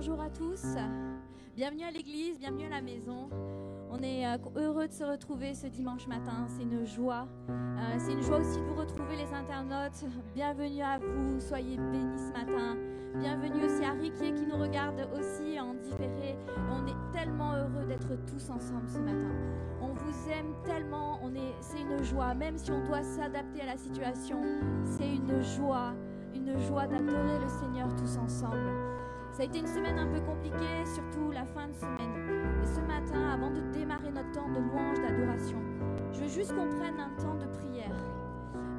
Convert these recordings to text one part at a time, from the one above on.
bonjour à tous. Bienvenue à l'église, bienvenue à la maison. On est euh, heureux de se retrouver ce dimanche matin. C'est une joie. Euh, c'est une joie aussi de vous retrouver, les internautes. Bienvenue à vous. Soyez bénis ce matin. Bienvenue aussi à Riquier qui nous regarde aussi en différé. On est tellement heureux d'être tous ensemble ce matin. On vous aime tellement. C'est une joie. Même si on doit s'adapter à la situation, c'est une joie, une joie d'adorer le Seigneur tous ensemble. Ça a été une semaine un peu compliquée, surtout la fin de semaine. Et ce matin, avant de démarrer notre temps de louange, d'adoration, je veux juste qu'on prenne un temps de prière.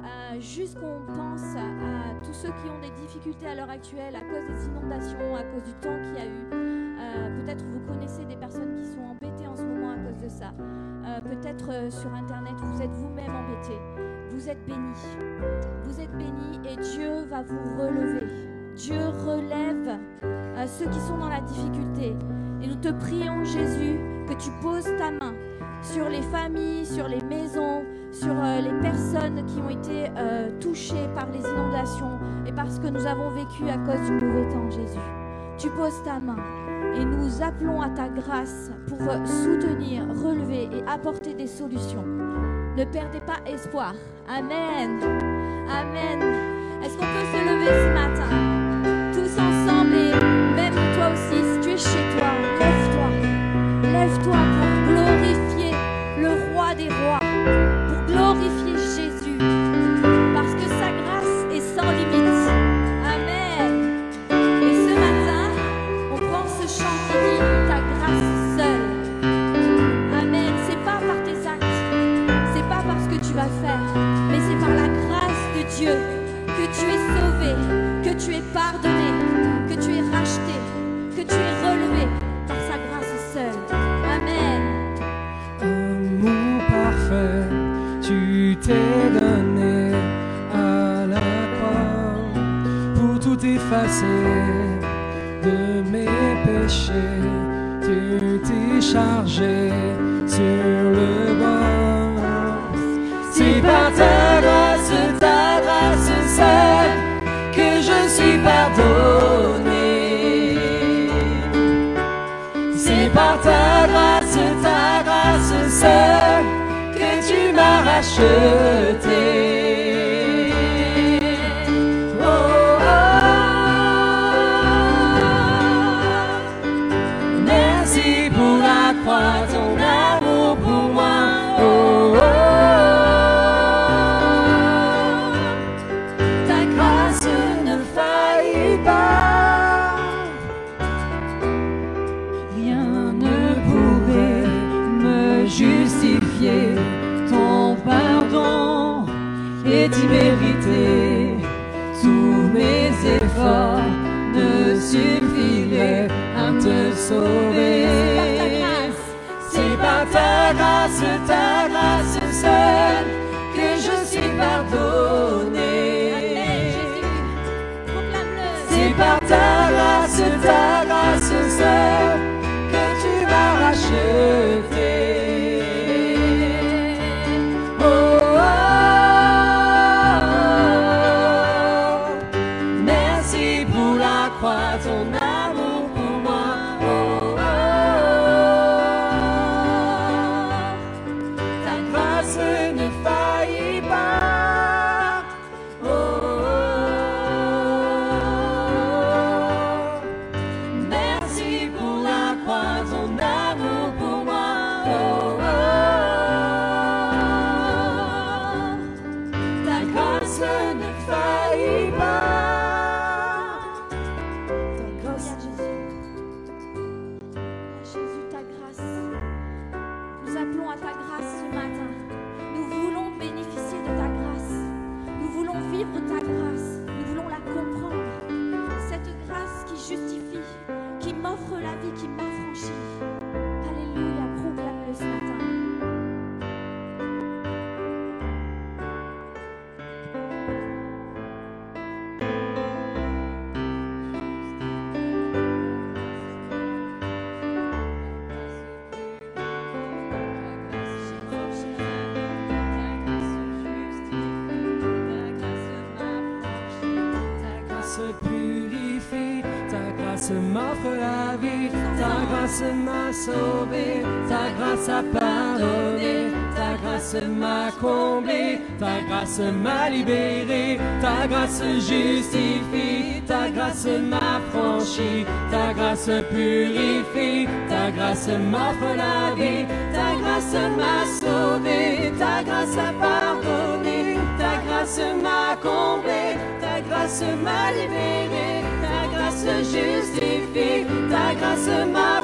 Euh, juste qu'on pense à, tous ceux qui ont des difficultés à l'heure actuelle à cause des inondations, à cause du temps qu'il y a eu. Euh, peut-être vous connaissez des personnes qui sont embêtées en ce moment à cause de ça. Euh, peut-être sur Internet, vous êtes vous-même embêtés. Vous êtes bénis. Vous êtes bénis et Dieu va vous relever. Dieu relève ceux qui sont dans la difficulté. Et nous te prions, Jésus, que tu poses ta main sur les familles, sur les maisons, sur euh, les personnes qui ont été euh, touchées par les inondations et par ce que nous avons vécu à cause du mauvais temps, Jésus. Tu poses ta main et nous appelons à ta grâce pour soutenir, relever et apporter des solutions. Ne perdez pas espoir. Amen. Amen. Est-ce qu'on peut se lever ce matin? Tu t'es donné à la croix pour tout effacer de mes péchés. Tu t'es chargé sur le bois. C'est par ta grâce, ta grâce seule que je suis pardonné. C'est par ta grâce, tu m'as te sauver. C'est par grâce grâce m'a sauvé, ta grâce a pardonné, ta grâce m'a comblé, ta grâce m'a libéré, ta grâce justifie, ta grâce m'a franchi, ta grâce purifie, ta grâce m'offre la vie, ta grâce m'a sauvé, ta grâce a pardonné, ta grâce m'a comblé, ta grâce m'a libéré, ta grâce justifie, ta grâce m'a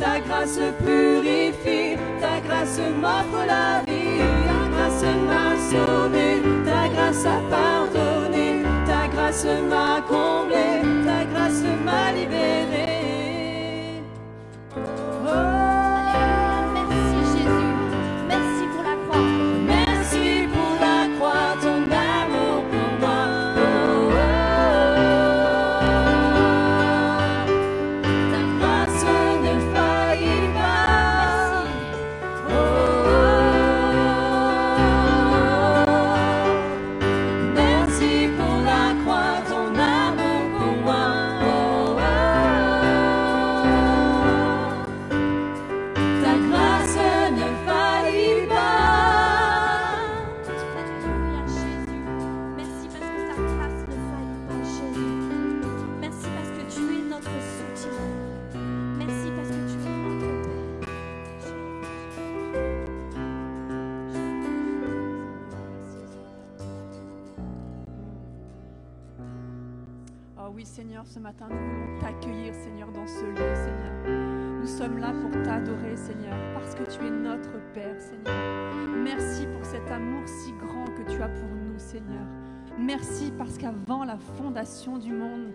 ta grâce purifie, ta grâce m'offre la vie, ta grâce m'a sauvé, ta grâce a pardonné, ta grâce m'a comblé, ta grâce m'a libéré. Amour si grand que tu as pour nous, Seigneur. Merci parce qu'avant la fondation du monde,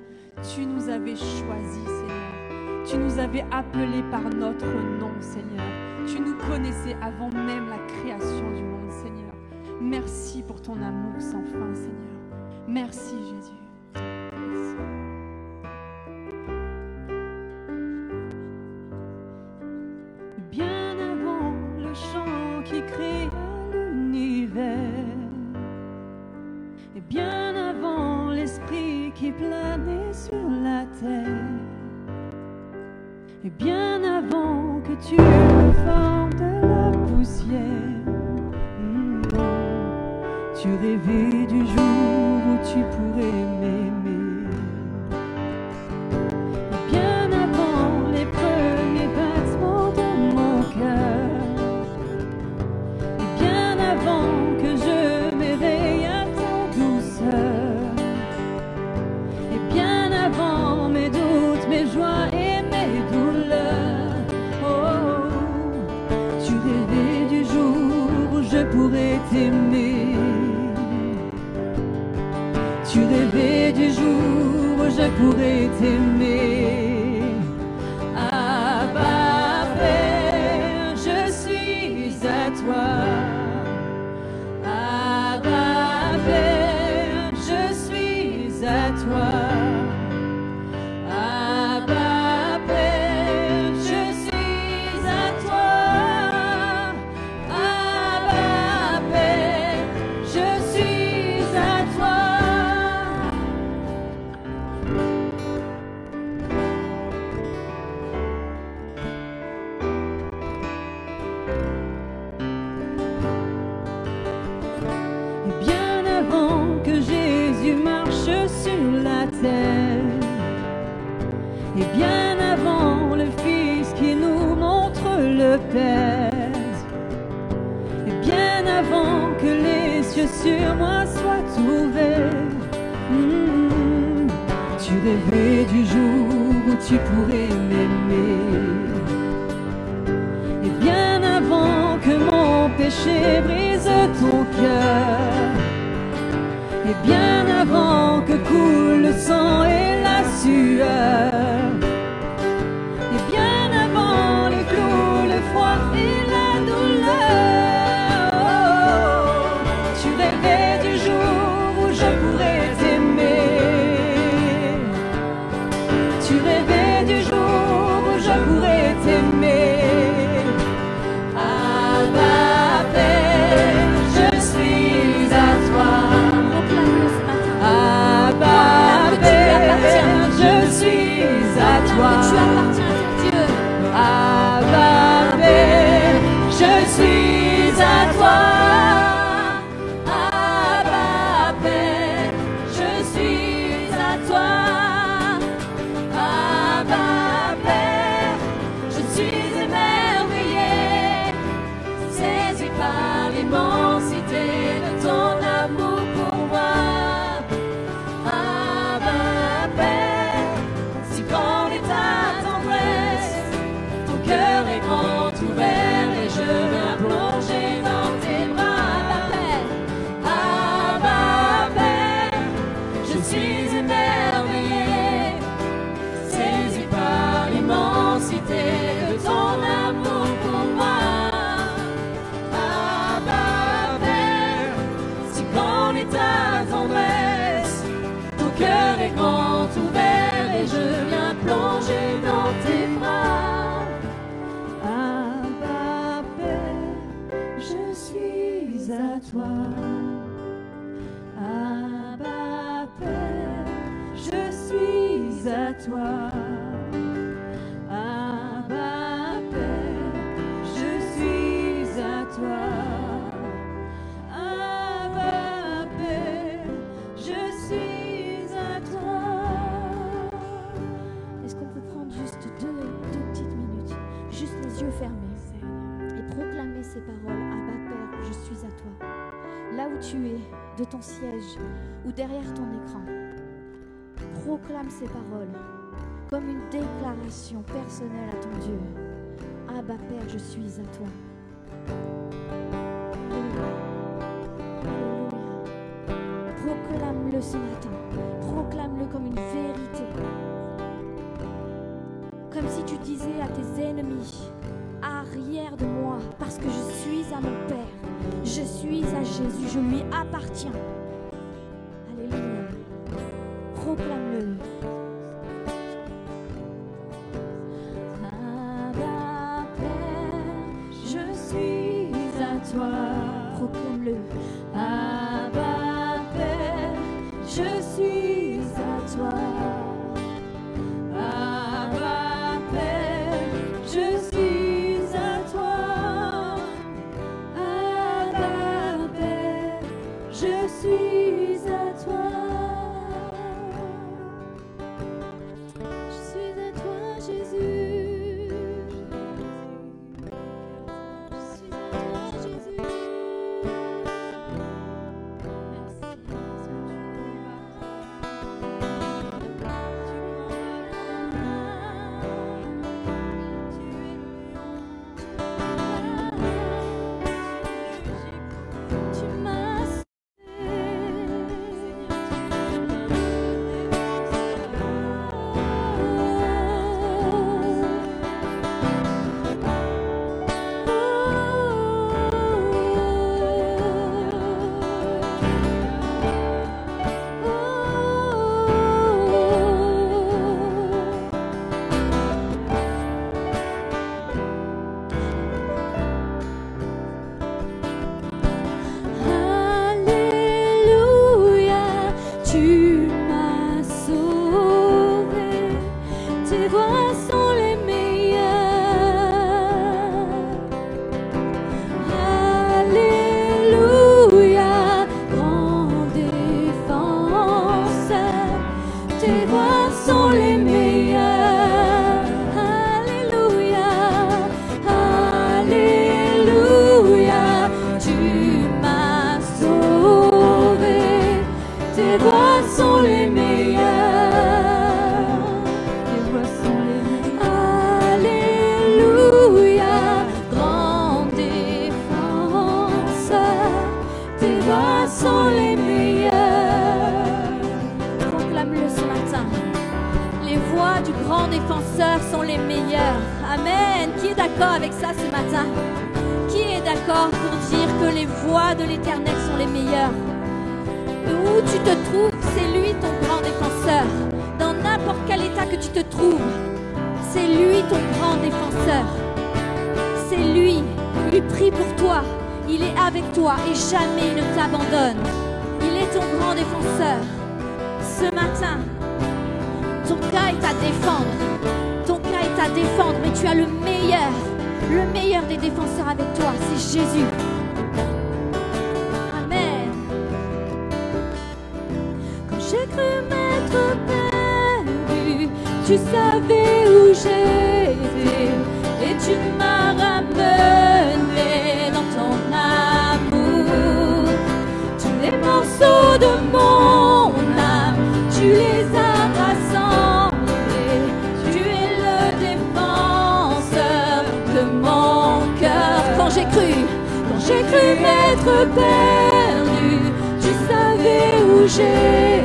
tu nous avais choisis, Seigneur. Tu nous avais appelés par notre nom, Seigneur. Tu nous connaissais avant même la création du monde, Seigneur. Merci pour ton amour sans fin, Seigneur. Merci, Jésus. Et bien avant que tu me formes de la poussière, mm, tu rêvais du jour où tu pourrais pourrais t'aimer. Abba, Père, je suis à toi. Abba, Père, je suis à toi. personnelle à ton Dieu. Abba Père, je suis à toi. Alléluia. Proclame-le ce matin. Proclame-le comme une vérité. Comme si tu disais à tes ennemis, arrière de moi, parce que je suis à mon Père. Je suis à Jésus, je lui appartiens. lui prie pour toi. Il est avec toi et jamais il ne t'abandonne. Il est ton grand défenseur. Ce matin, ton cas est à défendre. Ton cas est à défendre, mais tu as le meilleur, le meilleur des défenseurs avec toi, c'est Jésus. Amen. Quand j'ai cru m'être perdu, tu savais où j'étais et tu m'as j'ai cru m'être perdu, tu savais où j'étais.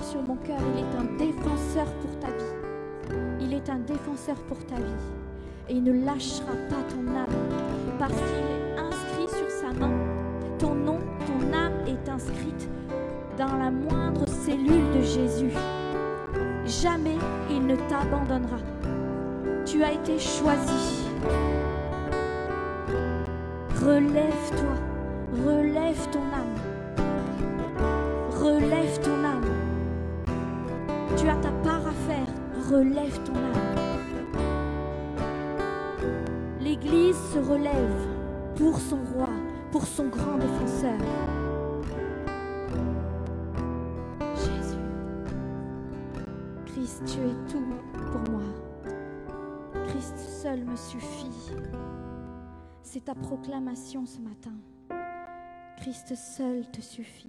Sur mon cœur, il est un défenseur pour ta vie. Il est un défenseur pour ta vie. Et il ne lâchera pas ton âme parce qu'il est inscrit sur sa main. Ton nom, ton âme est inscrite dans la moindre cellule de Jésus. Jamais il ne t'abandonnera. Tu as été choisi. Relève-toi, relève ton âme. Relève ton âme. L'Église se relève pour son roi, pour son grand défenseur. Jésus. Christ, tu es tout pour moi. Christ seul me suffit. C'est ta proclamation ce matin. Christ seul te suffit.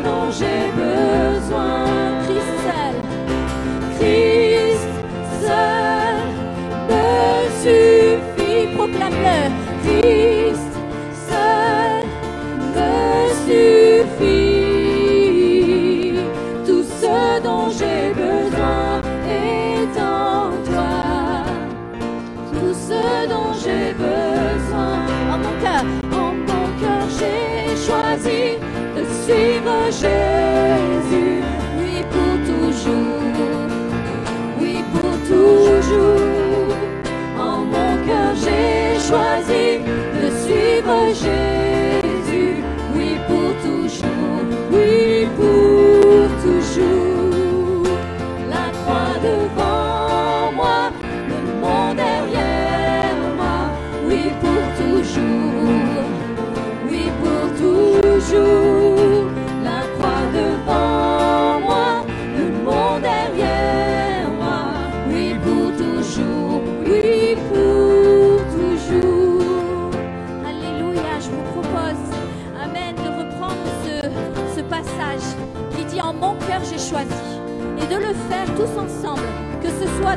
Dont j'ai besoin, Christ seul,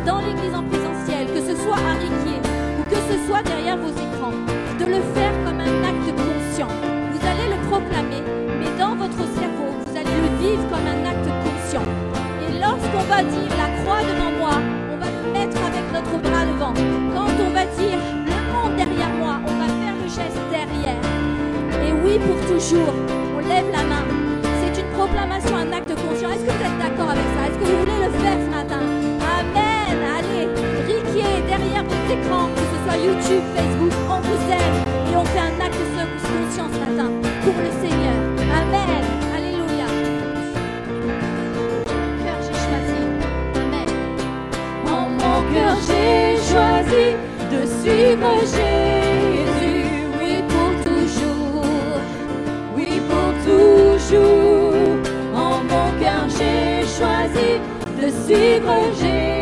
dans l'église en présentiel, que ce soit à Riquier, ou que ce soit derrière vos écrans. De le faire comme un acte conscient. Vous allez le proclamer, mais dans votre cerveau, vous allez le vivre comme un acte conscient. Et lorsqu'on va dire la croix devant moi, on va le mettre avec notre bras devant. Quand on va dire le monde derrière moi, on va faire le geste derrière. Et oui, pour toujours, on lève la main. C'est une proclamation, un acte conscient. Est-ce que vous êtes d'accord avec ça? Est-ce que vous voulez le faire ce matin? Que ce soit YouTube, Facebook, on vous aime. Et on fait un acte de conscience ce matin pour le Seigneur. Amen. Alléluia. Cœur, j'ai choisi. Amen. En mon cœur, j'ai choisi de suivre Jésus. Oui, pour toujours. Oui, pour toujours. En mon cœur, j'ai choisi de suivre Jésus.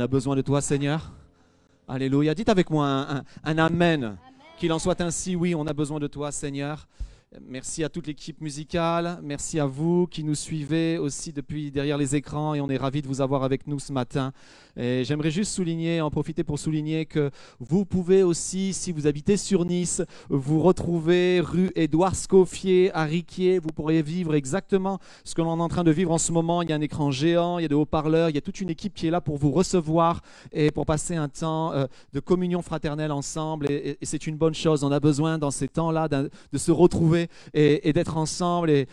On a besoin de toi Seigneur. Alléluia. Dites avec moi un, un- un amen. Qu'il en soit ainsi, oui, on a besoin de toi Seigneur. Merci à toute l'équipe musicale, merci à vous qui nous suivez aussi depuis derrière les écrans et on est ravis de vous avoir avec nous ce matin. Et j'aimerais juste souligner, en profiter pour souligner que vous pouvez aussi, si vous habitez sur Nice, vous retrouver rue Édouard Scoffier à Riquier. Vous pourrez vivre exactement ce que l'on est en train de vivre en ce moment. Il y a un écran géant, il y a des haut-parleurs, il y a toute une équipe qui est là pour vous recevoir et pour passer un temps euh, de communion fraternelle ensemble. Et, c'est une bonne chose. On a besoin dans ces temps-là de se retrouver et, d'être ensemble et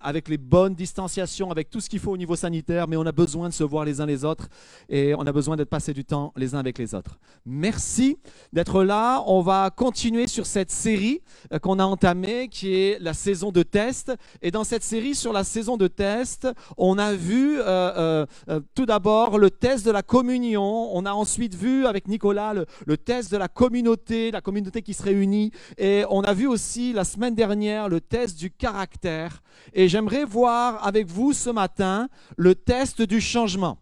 avec les bonnes distanciations, avec tout ce qu'il faut au niveau sanitaire. Mais on a besoin de se voir les uns les autres et besoin de passer du temps les uns avec les autres. Merci d'être là. On va continuer sur cette série euh, qu'on a entamée qui est la saison de test. Et dans cette série sur la saison de test, on a vu euh, euh, tout d'abord le test de la communion. On a ensuite vu avec Nicolas le, test de la communauté, la communauté qui se réunit. Et on a vu aussi la semaine dernière, le test du caractère. Et j'aimerais voir avec vous ce matin le test du changement.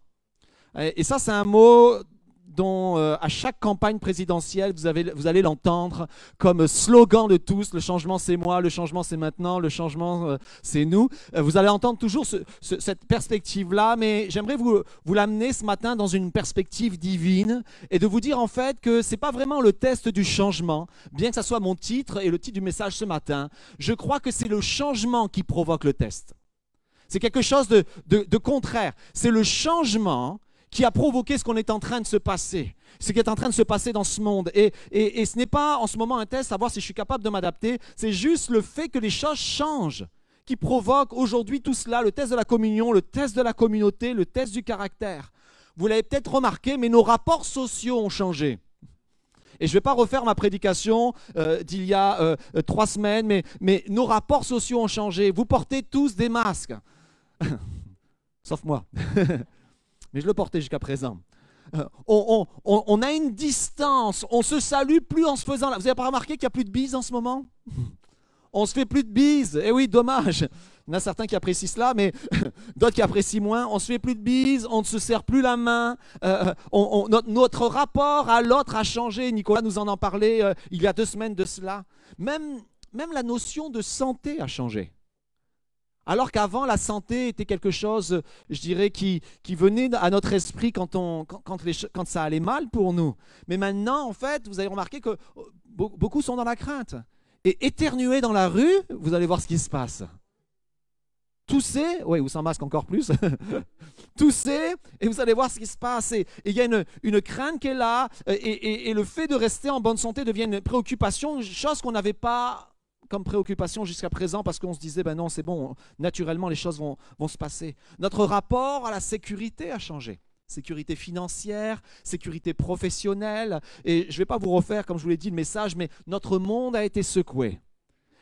Et ça, c'est un mot dont euh, à chaque campagne présidentielle, vous, avez, vous allez l'entendre comme slogan de tous, le changement c'est moi, le changement c'est maintenant, le changement euh, c'est nous. Euh, vous allez entendre toujours cette perspective-là, mais j'aimerais vous, vous l'amener ce matin dans une perspective divine et de vous dire en fait que ce n'est pas vraiment le test du changement, bien que ce soit mon titre et le titre du message ce matin. Je crois que c'est le changement qui provoque le test. C'est quelque chose de, de contraire. C'est le changement qui a provoqué ce qu'on est en train de se passer, ce qui est en train de se passer dans ce monde. Et, et, ce n'est pas en ce moment un test, savoir si je suis capable de m'adapter, c'est juste le fait que les choses changent qui provoque aujourd'hui tout cela, le test de la communion, le test de la communauté, le test du caractère. Vous l'avez peut-être remarqué, mais nos rapports sociaux ont changé. Et je ne vais pas refaire ma prédication euh, d'il y a euh, trois semaines, mais, mais nos rapports sociaux ont changé. Vous portez tous des masques. Sauf moi. mais je le portais jusqu'à présent. Euh, on, a une distance, on se salue plus en se faisant... Vous n'avez pas remarqué qu'il n'y a plus de bises en ce moment? On se fait plus de bises. Eh oui, dommage. Il y en a certains qui apprécient cela, mais d'autres qui apprécient moins. On se fait plus de bises, on ne se serre plus la main. Euh, notre, rapport à l'autre a changé. Nicolas nous en a parlé euh, il y a deux semaines de cela. Même la notion de santé a changé. Alors qu'avant, la santé était quelque chose, je dirais, qui, venait à notre esprit quand, on, quand, quand ça allait mal pour nous. Mais maintenant, en fait, vous avez remarqué que oh, beaucoup sont dans la crainte. Et éternuer dans la rue, vous allez voir ce qui se passe. Tousser, oui, ou sans masque encore plus, tousser, et vous allez voir ce qui se passe. Et il y a une, une, crainte qui est là, et, et, et le fait de rester en bonne santé devient une préoccupation, chose qu'on n'avait pas comme préoccupation jusqu'à présent parce qu'on se disait, ben non, c'est bon, naturellement les choses vont, vont se passer. Notre rapport à la sécurité a changé sécurité financière, sécurité professionnelle. Et je ne vais pas vous refaire, comme je vous l'ai dit, le message, mais notre monde a été secoué.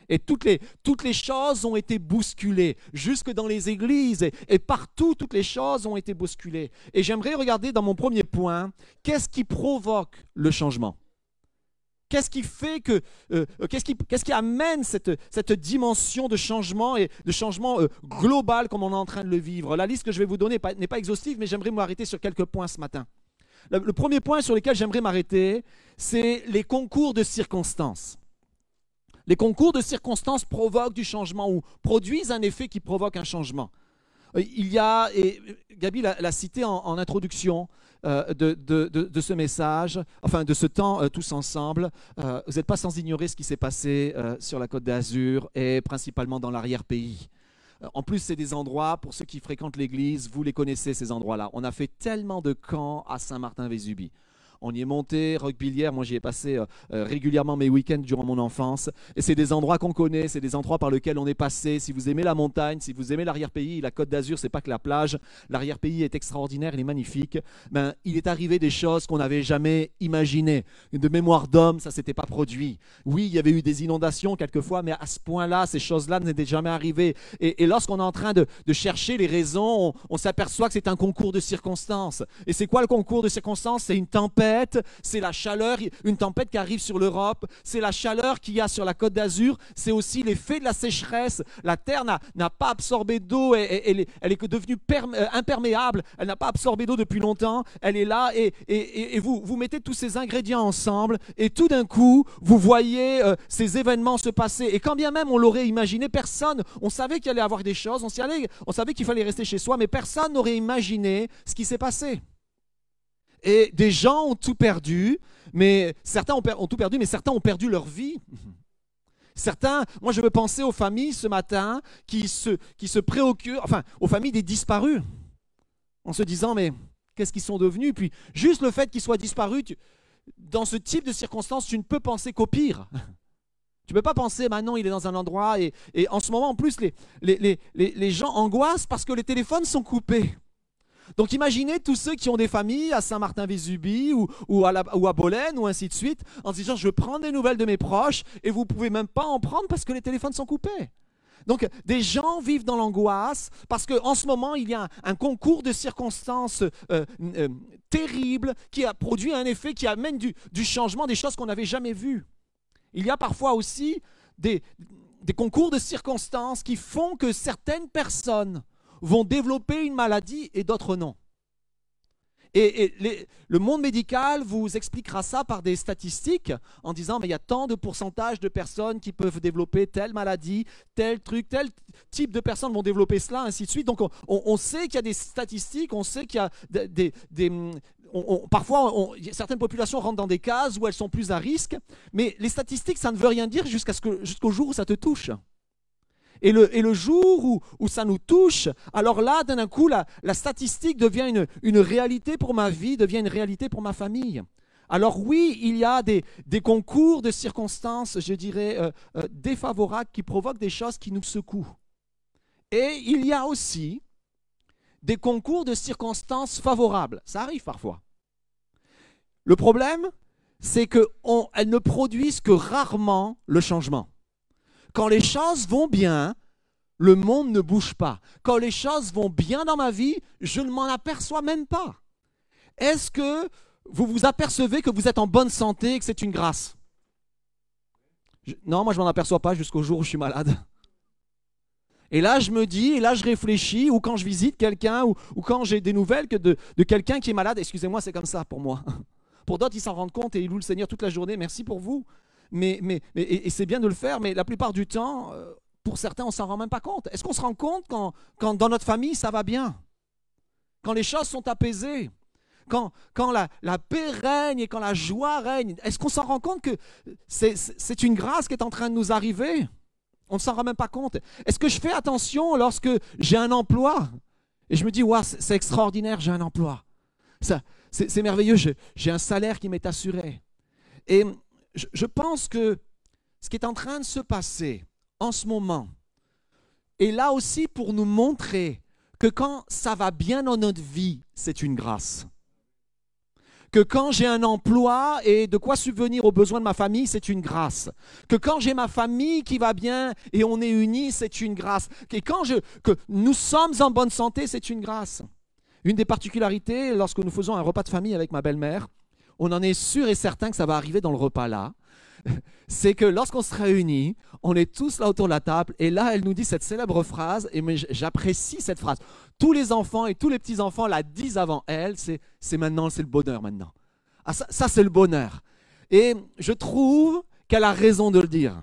Et toutes les, toutes les choses ont été bousculées, jusque dans les églises, et, et partout, toutes les choses ont été bousculées. Et j'aimerais regarder dans mon premier point, qu'est-ce qui provoque le changement? Qu'est-ce qui fait que, euh, euh, qu'est-ce, qui, amène cette, cette, dimension de changement et de changement euh, global comme on est en train de le vivre? La liste que je vais vous donner n'est pas exhaustive, mais j'aimerais m'arrêter sur quelques points ce matin. Le, premier point sur lequel j'aimerais m'arrêter, c'est les concours de circonstances. Les concours de circonstances provoquent du changement ou produisent un effet qui provoque un changement. Il y a, et Gabi l'a cité en introduction, euh, de, ce message, enfin de ce temps euh, tous ensemble. Euh, vous n'êtes pas sans ignorer ce qui s'est passé sur la côte d'Azur et principalement dans l'arrière-pays. En plus, c'est des endroits, pour ceux qui fréquentent l'église, vous les connaissez, ces endroits-là. On a fait tellement de camps à Saint-Martin-Vésubie on y est monté, Roquebillière, moi j'y ai passé euh, euh, régulièrement mes week-ends durant mon enfance. Et c'est des endroits qu'on connaît, c'est des endroits par lesquels on est passé. Si vous aimez la montagne, si vous aimez l'arrière-pays, la Côte d'Azur, c'est pas que la plage. L'arrière-pays est extraordinaire, il est magnifique. Ben, il est arrivé des choses qu'on n'avait jamais imaginées. De mémoire d'homme, ça s'était pas produit. Oui, il y avait eu des inondations quelquefois, mais à ce point-là, ces choses-là n'étaient jamais arrivées. Et, lorsqu'on est en train de, chercher les raisons, on, on s'aperçoit que c'est un concours de circonstances. Et c'est quoi le concours de circonstances? C'est une tempête c'est la chaleur, une tempête qui arrive sur l'Europe, c'est la chaleur qu'il y a sur la côte d'Azur, c'est aussi l'effet de la sécheresse. La terre n'a pas absorbé d'eau, elle, est, devenue euh, imperméable, elle n'a pas absorbé d'eau depuis longtemps, elle est là et, vous, vous mettez tous ces ingrédients ensemble et tout d'un coup, vous voyez euh, ces événements se passer. Et quand bien même on l'aurait imaginé, personne, on savait qu'il allait avoir des choses, on savait qu'il fallait rester chez soi, mais personne n'aurait imaginé ce qui s'est passé. Et des gens ont tout perdu, mais certains ont, tout perdu, mais certains ont perdu leur vie. Certains, moi je veux penser aux familles ce matin qui se, préoccupent, enfin aux familles des disparus, en se disant mais qu'est-ce qu'ils sont devenus? Puis juste le fait qu'ils soient disparus, dans ce type de circonstances, tu ne peux penser qu'au pire. Tu ne peux pas penser, maintenant il est dans un endroit, et, en ce moment en plus les, les, les gens angoissent parce que les téléphones sont coupés. Donc imaginez tous ceux qui ont des familles à Saint-Martin-Vésubie ou, ou, à ou Bolène ou ainsi de suite, en se disant je prendre des nouvelles de mes proches et vous pouvez même pas en prendre parce que les téléphones sont coupés. Donc des gens vivent dans l'angoisse parce qu'en ce moment il y a un, concours de circonstances euh, euh, terribles qui a produit un effet qui amène du, du changement, des choses qu'on n'avait jamais vues. Il y a parfois aussi des concours de circonstances qui font que certaines personnes vont développer une maladie et d'autres non. Et, le monde médical vous expliquera ça par des statistiques en disant mais il y a tant de pourcentage de personnes qui peuvent développer telle maladie, tel truc, tel type de personnes vont développer cela, ainsi de suite. Donc on, sait qu'il y a des statistiques, on sait qu'il y a des, parfois, certaines populations rentrent dans des cases où elles sont plus à risque, mais les statistiques, ça ne veut rien dire jusqu'au jour où ça te touche. Et le, jour où, ça nous touche, alors là, d'un coup, la, statistique devient une, réalité pour ma vie, devient une réalité pour ma famille. Alors oui, il y a des, concours de circonstances, je dirais, euh, euh, défavorables qui provoquent des choses qui nous secouent. Et il y a aussi des concours de circonstances favorables. Ça arrive parfois. Le problème, c'est qu'elles ne produisent que rarement le changement. Quand les choses vont bien, le monde ne bouge pas. Quand les choses vont bien dans ma vie, je ne m'en aperçois même pas. Est-ce que vous vous apercevez que vous êtes en bonne santé et que c'est une grâce? Non, moi je m'en aperçois pas jusqu'au jour où je suis malade. Et là, je me dis, et là, je réfléchis, ou quand je visite quelqu'un, ou, quand j'ai des nouvelles de, quelqu'un qui est malade, excusez-moi, c'est comme ça pour moi. Pour d'autres, ils s'en rendent compte et ils louent le Seigneur toute la journée, merci pour vous mais, mais, et, c'est bien de le faire, mais la plupart du temps, euh, pour certains, on s'en rend même pas compte. Est-ce qu'on se rend compte quand, quand, dans notre famille, ça va bien? Quand les choses sont apaisées? Quand, quand la, la, paix règne et quand la joie règne, est-ce qu'on s'en rend compte que c'est une grâce qui est en train de nous arriver? On ne s'en rend même pas compte. Est-ce que je fais attention lorsque j'ai un emploi? Et je me dis, ouais, c'est extraordinaire, j'ai un emploi. C'est merveilleux, j'ai un salaire qui m'est assuré. Et je, pense que ce qui est en train de se passer en ce moment est là aussi pour nous montrer que quand ça va bien dans notre vie, c'est une grâce. Que quand j'ai un emploi et de quoi subvenir aux besoins de ma famille, c'est une grâce. Que quand j'ai ma famille qui va bien et on est unis, c'est une grâce. Et quand je, que nous sommes en bonne santé, c'est une grâce. Une des particularités, lorsque nous faisons un repas de famille avec ma belle-mère, on en est sûr et certain que ça va arriver dans le repas là, c'est que lorsqu'on se réunit, on est tous là autour de la table, et là, elle nous dit cette célèbre phrase, et j'apprécie cette phrase. Tous les enfants et tous les petits-enfants la disent avant elle, c'est maintenant, c'est le bonheur maintenant. Ah, ça, c'est le bonheur. Et je trouve qu'elle a raison de le dire.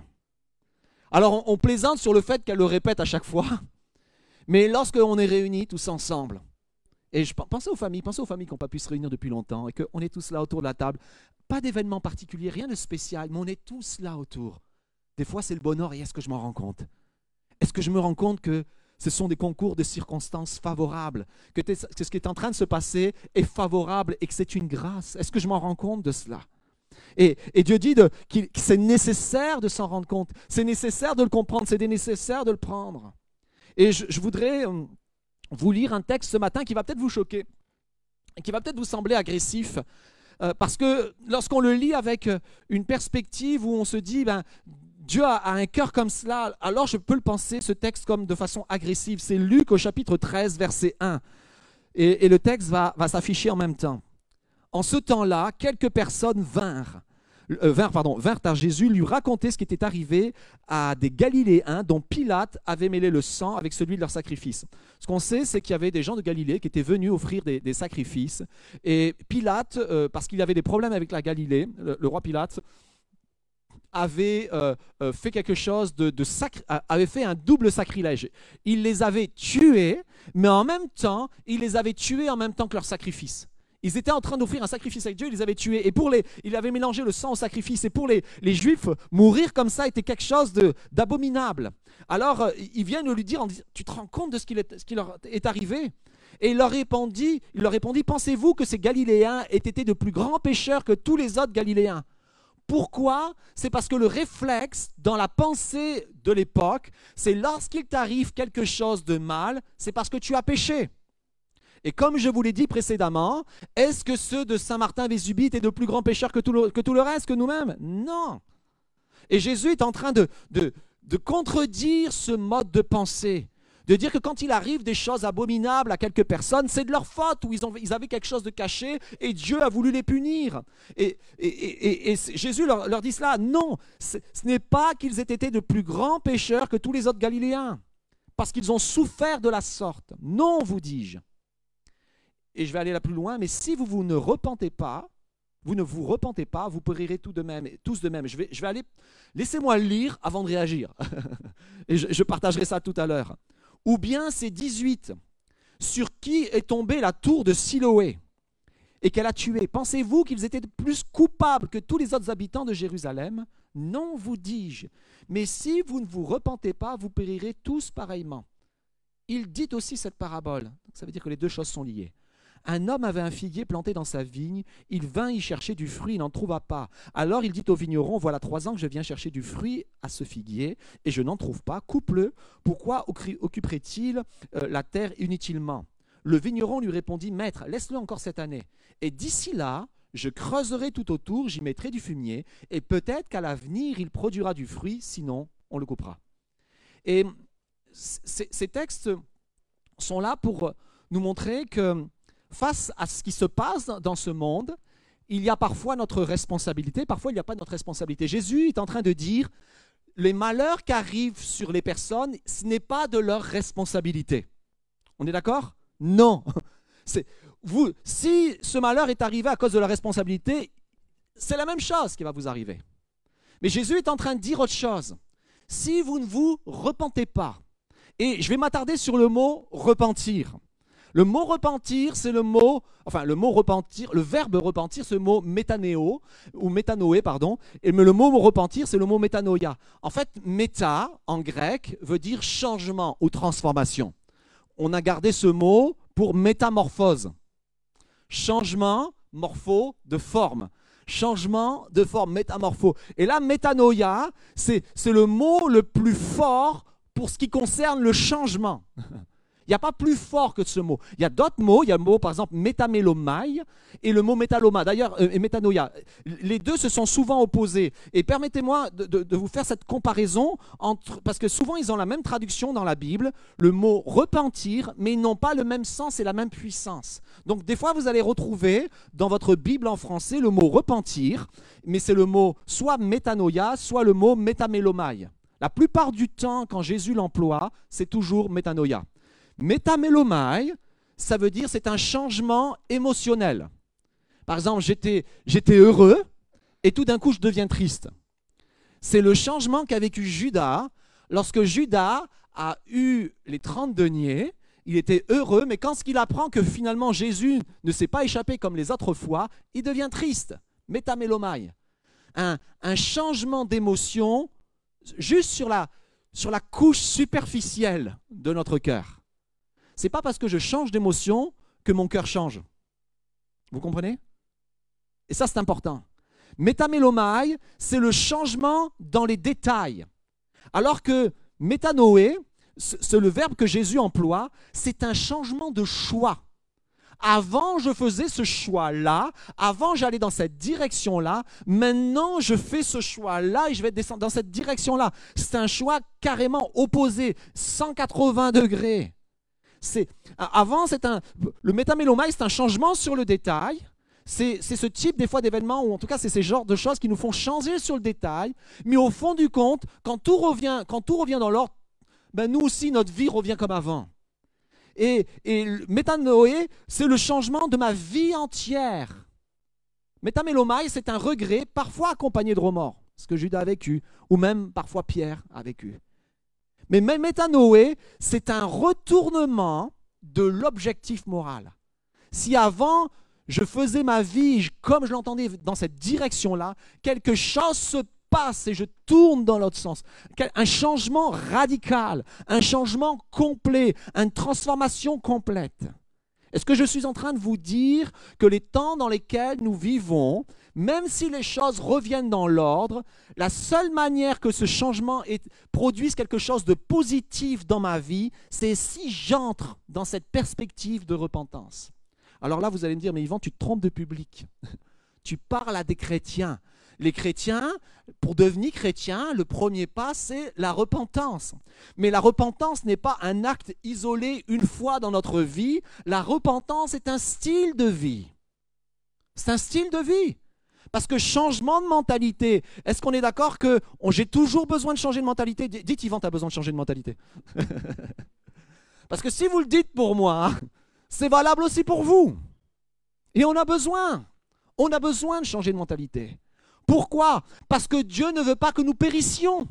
Alors, on, on plaisante sur le fait qu'elle le répète à chaque fois, mais lorsqu'on est réunis tous ensemble, et je pensais aux familles, pensez aux familles qui n'ont pas pu se réunir depuis longtemps et qu'on est tous là autour de la table. Pas d'événement particulier, rien de spécial, mais on est tous là autour. Des fois, c'est le bonheur et est-ce que je m'en rends compte? Est-ce que je me rends compte que ce sont des concours de circonstances favorables, que, ce qui est en train de se passer est favorable et que c'est une grâce? Est-ce que je m'en rends compte de cela? Et, Dieu dit que c'est nécessaire de s'en rendre compte, c'est nécessaire de le comprendre, c'est nécessaire de le prendre. Et je, voudrais hum, vous lire un texte ce matin qui va peut-être vous choquer, qui va peut-être vous sembler agressif, euh, parce que lorsqu'on le lit avec euh, une perspective où on se dit, ben, Dieu a, un cœur comme cela, alors je peux le penser, ce texte, comme de façon agressive. C'est Luc au chapitre 13, verset 1. Et, le texte va, va s'afficher en même temps. En ce temps-là, quelques personnes vinrent euh, vinrent, pardon, vinrent à Jésus lui raconter ce qui était arrivé à des Galiléens dont Pilate avait mêlé le sang avec celui de leur sacrifice. Ce qu'on sait, c'est qu'il y avait des gens de Galilée qui étaient venus offrir des, sacrifices. Et Pilate, euh, parce qu'il avait des problèmes avec la Galilée, le, roi Pilate, avait euh, fait quelque chose de, de avait fait un double sacrilège. Il les avait tués, mais en même temps, il les avait tués en même temps que leur sacrifice. Ils étaient en train d'offrir un sacrifice avec Dieu, ils les avaient tués. Et pour les, il avait mélangé le sang au sacrifice. Et pour les, les Juifs, mourir comme ça était quelque chose d'abominable. Alors, euh, ils viennent lui dire, tu te rends compte de ce qui, ce qui leur est arrivé? Et il leur répondit, il leur répondit, pensez-vous que ces Galiléens aient été de plus grands pécheurs que tous les autres Galiléens? Pourquoi? C'est parce que le réflexe dans la pensée de l'époque, c'est lorsqu'il t'arrive quelque chose de mal, c'est parce que tu as péché. Et comme je vous l'ai dit précédemment, est-ce que ceux de Saint-Martin-Vésubie étaient de plus grands pécheurs que tout le, reste, que nous-mêmes? Non. Et Jésus est en train de, de, de contredire ce mode de pensée, De dire que quand il arrive des choses abominables à quelques personnes, c'est de leur faute, ou ils, ont, ils avaient quelque chose de caché et Dieu a voulu les punir. Et, et, et, Jésus leur, leur, dit cela. Non, ce n'est pas qu'ils aient été de plus grands pécheurs que tous les autres Galiléens, parce qu'ils ont souffert de la sorte. Non, vous dis-je. Et je vais aller là plus loin, mais si vous, vous ne repentez pas, vous ne vous repentez pas, vous périrez de même, tous de même. Je vais, je vais aller. Laissez-moi lire avant de réagir. et je, partagerai ça tout à l'heure. Ou bien ces 18 sur qui est tombée la tour de Siloé et qu'elle a tué. Pensez-vous qu'ils étaient plus coupables que tous les autres habitants de Jérusalem? Non, vous dis-je. Mais si vous ne vous repentez pas, vous périrez tous pareillement. Il dit aussi cette parabole. Ça veut dire que les deux choses sont liées. Un homme avait un figuier planté dans sa vigne, il vint y chercher du fruit, il n'en trouva pas. Alors il dit au vigneron, voilà trois ans que je viens chercher du fruit à ce figuier, et je n'en trouve pas, coupe-le, pourquoi occuperait-il euh, la terre inutilement? Le vigneron lui répondit, Maître, laisse-le encore cette année, et d'ici là, je creuserai tout autour, j'y mettrai du fumier, et peut-être qu'à l'avenir il produira du fruit, sinon on le coupera. Et ces textes sont là pour nous montrer que face à ce qui se passe dans ce monde, il y a parfois notre responsabilité, parfois il n'y a pas notre responsabilité. Jésus est en train de dire, les malheurs qui arrivent sur les personnes, ce n'est pas de leur responsabilité. On est d'accord? Non. Si ce malheur est arrivé à cause de la responsabilité, c'est la même chose qui va vous arriver. Mais Jésus est en train de dire autre chose. Si vous ne vous repentez pas, et je vais m'attarder sur le mot repentir. Le mot repentir, c'est le mot, enfin le mot repentir, le verbe repentir, le mot métanéo, ou métanoé, pardon, et le mot repentir, c'est le mot métanoïa. En fait, méta, en grec, veut dire changement ou transformation. On a gardé ce mot pour métamorphose. Changement, morpho, de forme. Changement de forme, métamorpho. Et là, métanoïa, c'est le mot le plus fort pour ce qui concerne le changement. Il n'y a pas plus fort que ce mot. Il y a d'autres mots. Il y a le mot, par exemple, métamélomai et le mot métaloma. D'ailleurs, euh, et métanoïa. Les deux se sont souvent opposés. Et permettez-moi de, vous faire cette comparaison, parce que souvent ils ont la même traduction dans la Bible, le mot repentir, mais ils n'ont pas le même sens et la même puissance. Donc, des fois, vous allez retrouver dans votre Bible en français le mot repentir, mais c'est le mot soit métanoïa, soit le mot métamélomai. La plupart du temps, quand Jésus l'emploie, c'est toujours métanoïa. Métamélomai, ça veut dire c'est un changement émotionnel. Par exemple, j'étais, heureux et tout d'un coup je deviens triste. C'est le changement qu'a vécu Judas lorsque Judas a eu les 30 deniers. Il était heureux, mais quand il apprend que finalement Jésus ne s'est pas échappé comme les autres fois, il devient triste. Métamélomai. Un, un changement d'émotion juste sur la, sur la couche superficielle de notre cœur c'est pas parce que je change d'émotion que mon cœur change. Vous comprenez? Et ça, c'est important. Métamélomai, c'est le changement dans les détails. Alors que métanoé, c'est le verbe que Jésus emploie, c'est un changement de choix. Avant, je faisais ce choix-là. Avant, j'allais dans cette direction-là. Maintenant, je fais ce choix-là et je vais descendre dans cette direction-là. C'est un choix carrément opposé, 180 degrés c'est avant c'est un le métamélomai c'est un changement sur le détail. C'est ce type des fois d'événements ou en tout cas c'est ces genres de choses qui nous font changer sur le détail, mais au fond du compte, quand tout revient, quand tout revient dans l'ordre, ben nous aussi notre vie revient comme avant. Et, et métanoé, c'est le changement de ma vie entière. Métamélomai, c'est un regret, parfois accompagné de remords, ce que Judas a vécu, ou même parfois Pierre a vécu. Mais métanoé, c'est un retournement de l'objectif moral. Si avant, je faisais ma vie comme je l'entendais dans cette direction-là, quelque chose se passe et je tourne dans l'autre sens. Un changement radical, un changement complet, une transformation complète. Est-ce que je suis en train de vous dire que les temps dans lesquels nous vivons, même si les choses reviennent dans l'ordre, la seule manière que ce changement produise quelque chose de positif dans ma vie, c'est si j'entre dans cette perspective de repentance. Alors là, vous allez me dire, mais Yvan, tu te trompes de public. tu parles à des chrétiens. Les chrétiens, pour devenir chrétien, le premier pas, c'est la repentance. Mais la repentance n'est pas un acte isolé une fois dans notre vie. La repentance est un style de vie. C'est un style de vie. Parce que changement de mentalité, est-ce qu'on est, d'accord que j'ai toujours besoin de changer de mentalité? Dites Yvan, tu as besoin de changer de mentalité. Parce que si vous le dites pour moi, c'est valable aussi pour vous. Et on a besoin. On a besoin de changer de mentalité. Pourquoi? Parce que Dieu ne veut pas que nous périssions.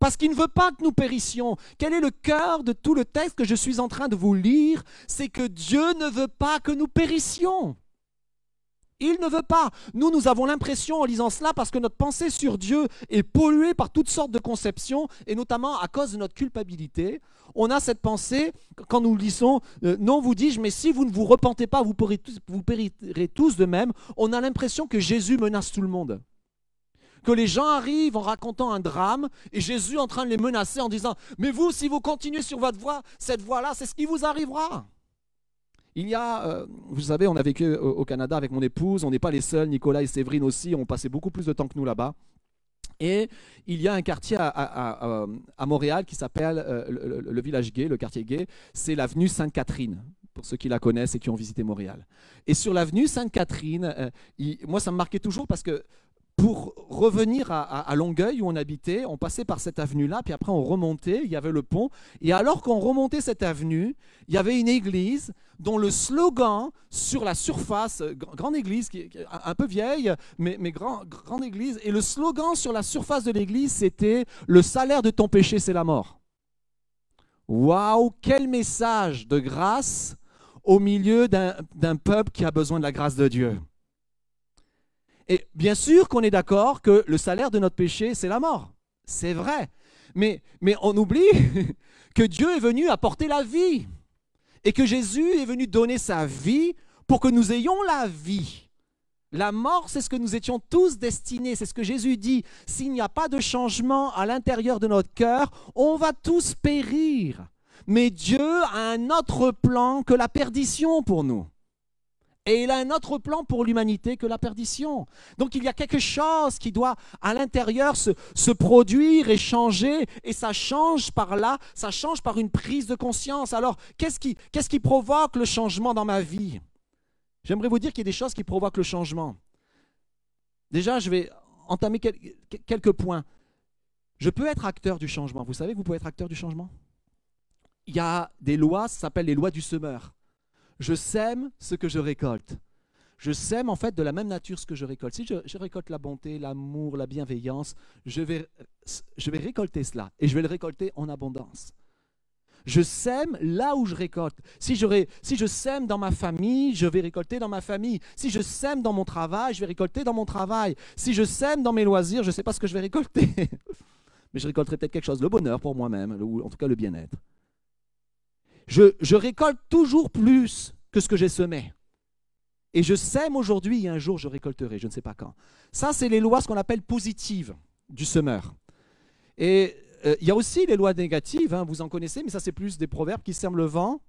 Parce qu'il ne veut pas que nous périssions. Quel est le cœur de tout le texte que je suis en train de vous lire? C'est que Dieu ne veut pas que nous périssions. Il ne veut pas. Nous, nous avons l'impression en lisant cela, parce que notre pensée sur Dieu est polluée par toutes sortes de conceptions, et notamment à cause de notre culpabilité. On a cette pensée, quand nous lisons, euh, non, vous dis-je, mais si vous ne vous repentez pas, vous, vous périrez tous de même. On a l'impression que Jésus menace tout le monde. Que les gens arrivent en racontant un drame, et Jésus en train de les menacer en disant, mais vous, si vous continuez sur votre voie, cette voie-là, c'est ce qui vous arrivera. Il y a, euh, vous savez, on a vécu au, Canada avec mon épouse, on n'est pas les seuls, Nicolas et Séverine aussi ont passé beaucoup plus de temps que nous là-bas. Et il y a un quartier à, Montréal qui s'appelle euh, le, village gay, le quartier gay, c'est l'avenue Sainte-Catherine, pour ceux qui la connaissent et qui ont visité Montréal. Et sur l'avenue Sainte-Catherine, euh, moi ça me marquait toujours parce que pour revenir à, Longueuil où on habitait, on passait par cette avenue-là, puis après on remontait, il y avait le pont. Et alors qu'on remontait cette avenue, il y avait une église dont le slogan sur la surface, grande église, qui un peu vieille, mais, mais grand, grande église, et le slogan sur la surface de l'église, c'était Le salaire de ton péché, c'est la mort. Waouh, quel message de grâce au milieu d'un peuple qui a besoin de la grâce de Dieu. Et bien sûr qu'on est d'accord que le salaire de notre péché, c'est la mort. C'est vrai. Mais, on oublie que Dieu est venu apporter la vie. Et que Jésus est venu donner sa vie pour que nous ayons la vie. La mort, c'est ce que nous étions tous destinés. C'est ce que Jésus dit. S'il n'y a pas de changement à l'intérieur de notre cœur, on va tous périr. Mais Dieu a un autre plan que la perdition pour nous. Et il a un autre plan pour l'humanité que la perdition. Donc il y a quelque chose qui doit à l'intérieur se, produire et changer. Et ça change par là, ça change par une prise de conscience. Alors qu'est-ce qui, provoque le changement dans ma vie? J'aimerais vous dire qu'il y a des choses qui provoquent le changement. Déjà, je vais entamer quelques points. Je peux être acteur du changement. Vous savez que vous pouvez être acteur du changement? Il y a des lois, ça s'appelle les lois du semeur je sème ce que je récolte. Je sème en fait de la même nature ce que je récolte. Si je, récolte la bonté, l'amour, la bienveillance, je vais, récolter cela et je vais le récolter en abondance. Je sème là où je récolte. Si si je sème dans ma famille, je vais récolter dans ma famille. Si je sème dans mon travail, je vais récolter dans mon travail. Si je sème dans mes loisirs, je ne sais pas ce que je vais récolter. Mais je récolterai peut-être quelque chose, le bonheur pour moi-même, ou en tout cas le bien-être je, récolte toujours plus que ce que j'ai semé. Et je sème aujourd'hui et un jour je récolterai, je ne sais pas quand. Ça, c'est les lois, ce qu'on appelle positives du semeur. Et euh, il y a aussi les lois négatives, hein, vous en connaissez, mais ça, c'est plus des proverbes qui sèment le vent,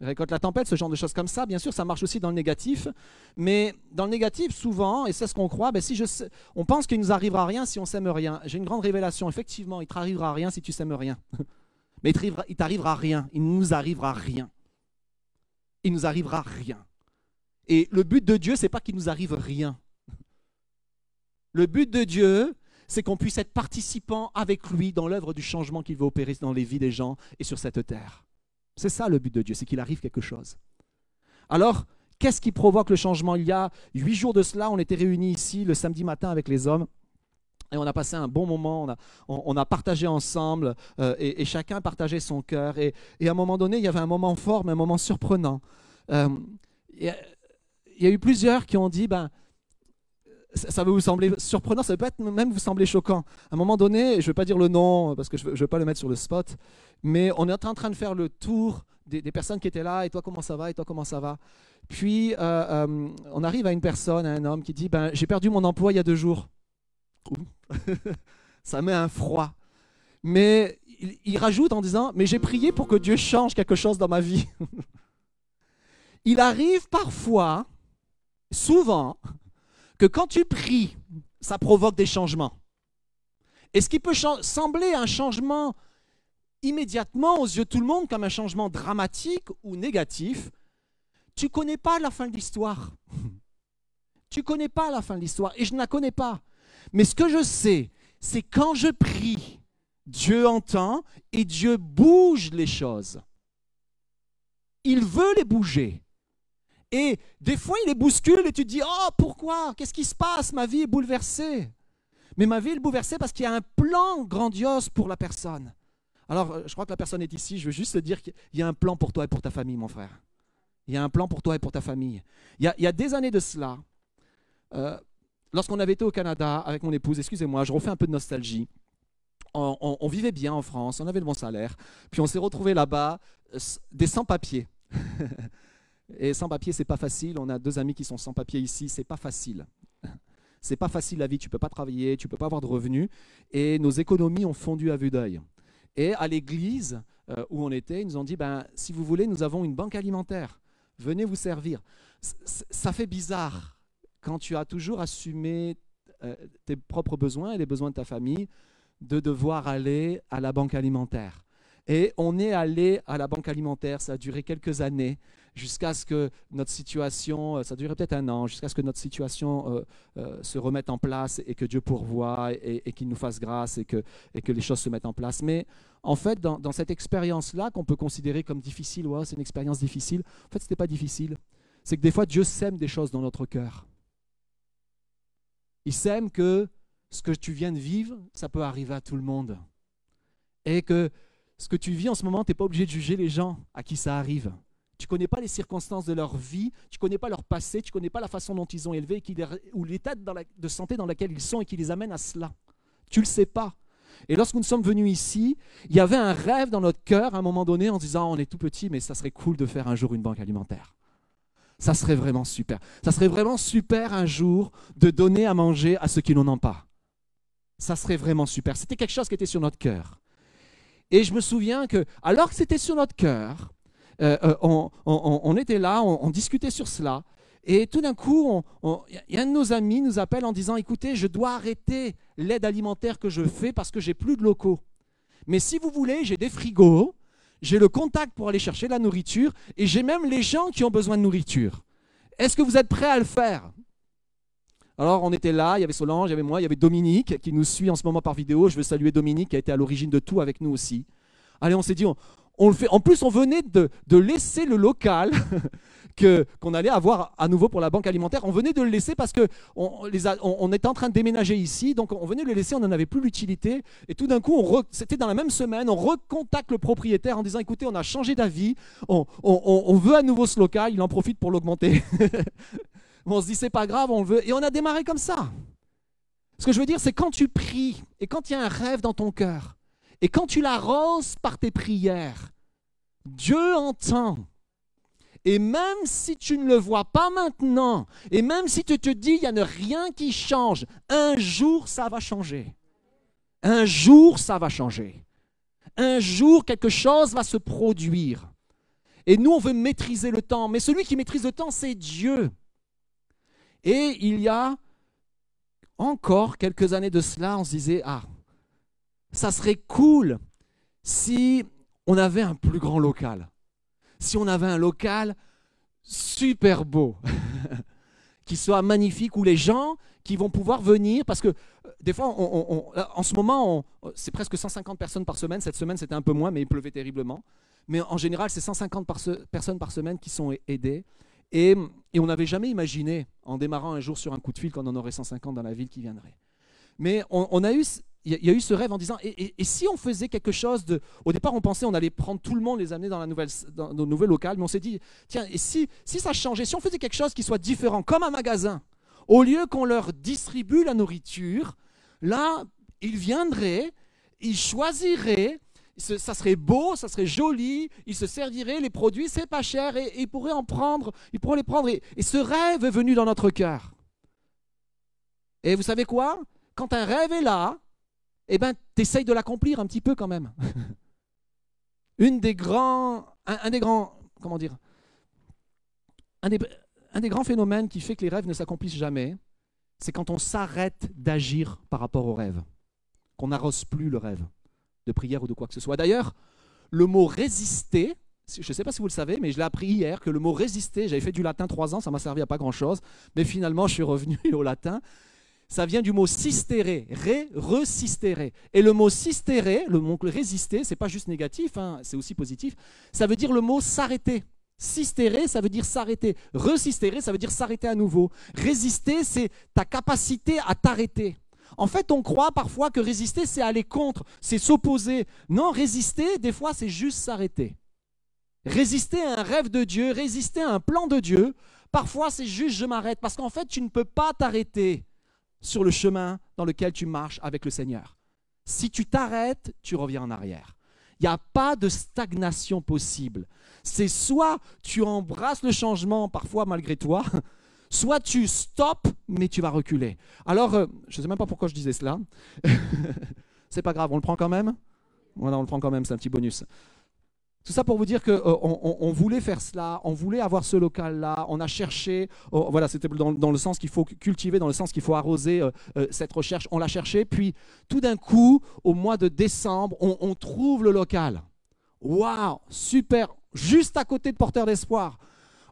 récolte la tempête, ce genre de choses comme ça. Bien sûr, ça marche aussi dans le négatif. Mais dans le négatif, souvent, et c'est ce qu'on croit, ben, si je on pense qu'il ne nous arrivera rien si on sème rien. J'ai une grande révélation. Effectivement, il ne te arrivera rien si tu sèmes rien. Mais il t'arrivera rien. Il ne nous arrivera rien. Il nous arrivera rien. Et le but de Dieu, c'est pas qu'il nous arrive rien. Le but de Dieu, c'est qu'on puisse être participant avec lui dans l'œuvre du changement qu'il veut opérer dans les vies des gens et sur cette terre. C'est ça le but de Dieu, c'est qu'il arrive quelque chose. Alors, qu'est-ce qui provoque le changement? Il y a huit jours de cela, on était réunis ici le samedi matin avec les hommes. Et on a passé un bon moment, on a, on, a partagé ensemble euh, et, chacun partageait son cœur. Et, à un moment donné, il y avait un moment fort, mais un moment surprenant. Euh, il y, a eu plusieurs qui ont dit, ben, ça, va vous sembler surprenant, ça peut être même vous sembler choquant. À un moment donné, je ne vais pas dire le nom parce que je ne veux, pas le mettre sur le spot, mais on est en train de faire le tour des, personnes qui étaient là, et toi comment ça va, et toi comment ça va? Puis euh, on arrive à une personne, à un homme qui dit, ben, j'ai perdu mon emploi il y a deux jours. ça met un froid. Mais il, rajoute en disant, mais j'ai prié pour que Dieu change quelque chose dans ma vie. il arrive parfois, souvent, que quand tu pries, ça provoque des changements. Et ce qui peut sembler un changement immédiatement aux yeux de tout le monde comme un changement dramatique ou négatif, tu connais pas la fin de l'histoire. tu connais pas la fin de l'histoire et je ne la connais pas. Mais ce que je sais, c'est quand je prie, Dieu entend et Dieu bouge les choses. Il veut les bouger. Et des fois, il les bouscule et tu te dis, oh, pourquoi? Qu'est-ce qui se passe? Ma vie est bouleversée. Mais ma vie est bouleversée parce qu'il y a un plan grandiose pour la personne. Alors, je crois que la personne est ici. Je veux juste te dire qu'il y a un plan pour toi et pour ta famille, mon frère. Il y a un plan pour toi et pour ta famille. Il y a, des années de cela, euh, lorsqu'on avait été au Canada avec mon épouse, excusez-moi, je refais un peu de nostalgie. On, vivait bien en France, on avait le bon salaire. Puis on s'est retrouvé là-bas, euh, des sans-papiers. Et sans-papiers, c'est pas facile. On a deux amis qui sont sans-papiers ici, c'est pas facile. C'est pas facile la vie, tu peux pas travailler, tu peux pas avoir de revenus. Et nos économies ont fondu à vue d'œil. Et à l'église euh, où on était, ils nous ont dit ben, si vous voulez, nous avons une banque alimentaire. Venez vous servir. ça fait bizarre quand tu as toujours assumé euh, tes propres besoins et les besoins de ta famille de devoir aller à la banque alimentaire. Et on est allé à la banque alimentaire, ça a duré quelques années, jusqu'à ce que notre situation, euh, ça a duré peut-être un an, jusqu'à ce que notre situation euh, se remette en place et que Dieu pourvoie et, qu'il nous fasse grâce et que, et que les choses se mettent en place. Mais en fait, dans, cette expérience-là, qu'on peut considérer comme difficile, ouais, c'est une expérience difficile, en fait, ce n'était pas difficile. C'est que des fois, Dieu sème des choses dans notre cœur. Il sème que ce que tu viens de vivre, ça peut arriver à tout le monde. Et que ce que tu vis en ce moment, tu n'es pas obligé de juger les gens à qui ça arrive. Tu ne connais pas les circonstances de leur vie, tu ne connais pas leur passé, tu ne connais pas la façon dont ils ont élevé ou l'état de santé dans lequel ils sont et qui les amène à cela. Tu ne le sais pas. Et lorsque nous sommes venus ici, il y avait un rêve dans notre cœur à un moment donné en disant on est tout petit, mais ça serait cool de faire un jour une banque alimentaire. Ça serait vraiment super. Ça serait vraiment super un jour de donner à manger à ceux qui n'en ont pas. Ça serait vraiment super. C'était quelque chose qui était sur notre cœur. Et je me souviens que, alors que c'était sur notre cœur, euh, euh, on, était là, on, discutait sur cela. Et tout d'un coup, un de nos amis nous appelle en disant, écoutez, je dois arrêter l'aide alimentaire que je fais parce que j'ai plus de locaux. Mais si vous voulez, j'ai des frigos, j'ai le contact pour aller chercher la nourriture et j'ai même les gens qui ont besoin de nourriture. Est-ce que vous êtes prêts à le faire? Alors on était là, il y avait Solange, il y avait moi, il y avait Dominique qui nous suit en ce moment par vidéo. Je veux saluer Dominique qui a été à l'origine de tout avec nous aussi. Allez, on s'est dit, on, le fait. En plus, on venait de, laisser le local qu'on allait avoir à nouveau pour la banque alimentaire. On venait de le laisser parce que on, était en train de déménager ici, donc on venait de le laisser, on n'en avait plus l'utilité. Et tout d'un coup, c'était dans la même semaine, on recontacte le propriétaire en disant, écoutez, on a changé d'avis, on, on veut à nouveau ce local, il en profite pour l'augmenter. on se dit c'est pas grave, on le veut. Et on a démarré comme ça. Ce que je veux dire, c'est quand tu pries et quand il y a un rêve dans ton cœur et quand tu l'arroses par tes prières, Dieu entend. Et même si tu ne le vois pas maintenant, et même si tu te dis, il n'y a rien qui change, un jour ça va changer. Un jour ça va changer. Un jour quelque chose va se produire. Et nous, on veut maîtriser le temps. Mais celui qui maîtrise le temps, c'est Dieu. Et il y a encore quelques années de cela, on se disait, ah, ça serait cool si on avait un plus grand local. Si on avait un local super beau, qui soit magnifique, où les gens qui vont pouvoir venir, parce que euh, des fois, en ce moment, c'est presque 150 personnes par semaine. Cette semaine, c'était un peu moins, mais il pleuvait terriblement. Mais en général, c'est 150 personnes par semaine qui sont aidées. Et, on n'avait jamais imaginé, en démarrant un jour sur un coup de fil, qu'on en aurait 150 dans la ville qui viendrait. Mais on, a eu, il y a eu ce rêve en disant, et, si on faisait quelque chose de... Au départ, on pensait on allait prendre tout le monde, les amener dans, la nouvelle, dans nos nouvelles locales, mais on s'est dit, tiens, et si, si ça changeait, si on faisait quelque chose qui soit différent, comme un magasin, au lieu qu'on leur distribue la nourriture, là, ils viendraient, ils choisiraient ça serait beau, ça serait joli, il se servirait, les produits, c'est pas cher, et, il pourrait en prendre, il pourrait les prendre. Et, ce rêve est venu dans notre cœur. Et vous savez quoi? Quand un rêve est là, eh ben, tu essayes de l'accomplir un petit peu quand même. Une des grands, un, des grands, comment dire, un des, un des grands phénomènes qui fait que les rêves ne s'accomplissent jamais, c'est quand on s'arrête d'agir par rapport au rêve, qu'on n'arrose plus le rêve de prière ou de quoi que ce soit. D'ailleurs, le mot résister, je ne sais pas si vous le savez, mais je l'ai appris hier que le mot résister, j'avais fait du latin trois ans, ça m'a servi à pas grand-chose, mais finalement je suis revenu au latin. Ça vient du mot sistérer, ré, resistérer. Et le mot sistérer, le mot résister, c'est pas juste négatif, hein, c'est aussi positif. Ça veut dire le mot s'arrêter. Sistérer, ça veut dire s'arrêter. Resistérer, ça veut dire s'arrêter à nouveau. Résister, c'est ta capacité à t'arrêter. En fait, on croit parfois que résister, c'est aller contre, c'est s'opposer. Non, résister, des fois, c'est juste s'arrêter. Résister à un rêve de Dieu, résister à un plan de Dieu, parfois, c'est juste je m'arrête. Parce qu'en fait, tu ne peux pas t'arrêter sur le chemin dans lequel tu marches avec le Seigneur. Si tu t'arrêtes, tu reviens en arrière. Il n'y a pas de stagnation possible. C'est soit tu embrasses le changement, parfois malgré toi, soit tu stops, mais tu vas reculer. Alors, euh, je ne sais même pas pourquoi je disais cela. c'est pas grave, on le prend quand même? Voilà, on le prend quand même, c'est un petit bonus. Tout ça pour vous dire qu'on euh, on voulait faire cela, on voulait avoir ce local-là, on a cherché, oh, voilà, c'était dans, le sens qu'il faut cultiver, dans le sens qu'il faut arroser euh, cette recherche, on l'a cherché, puis tout d'un coup, au mois de décembre, on, on trouve le local. Waouh, super, juste à côté de Porteur d'Espoir.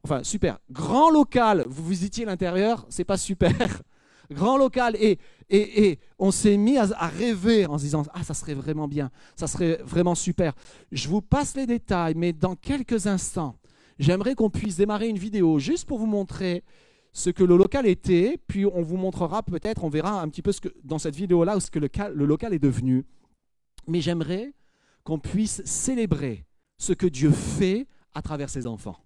Enfin, super. Grand local, vous visitiez l'intérieur, c'est pas super. Grand local. Et, et, et on s'est mis à, rêver en se disant Ah, ça serait vraiment bien, ça serait vraiment super. Je vous passe les détails, mais dans quelques instants, j'aimerais qu'on puisse démarrer une vidéo juste pour vous montrer ce que le local était, puis on vous montrera peut-être, on verra un petit peu ce que, dans cette vidéo-là ce que le, le local est devenu. Mais j'aimerais qu'on puisse célébrer ce que Dieu fait à travers ses enfants.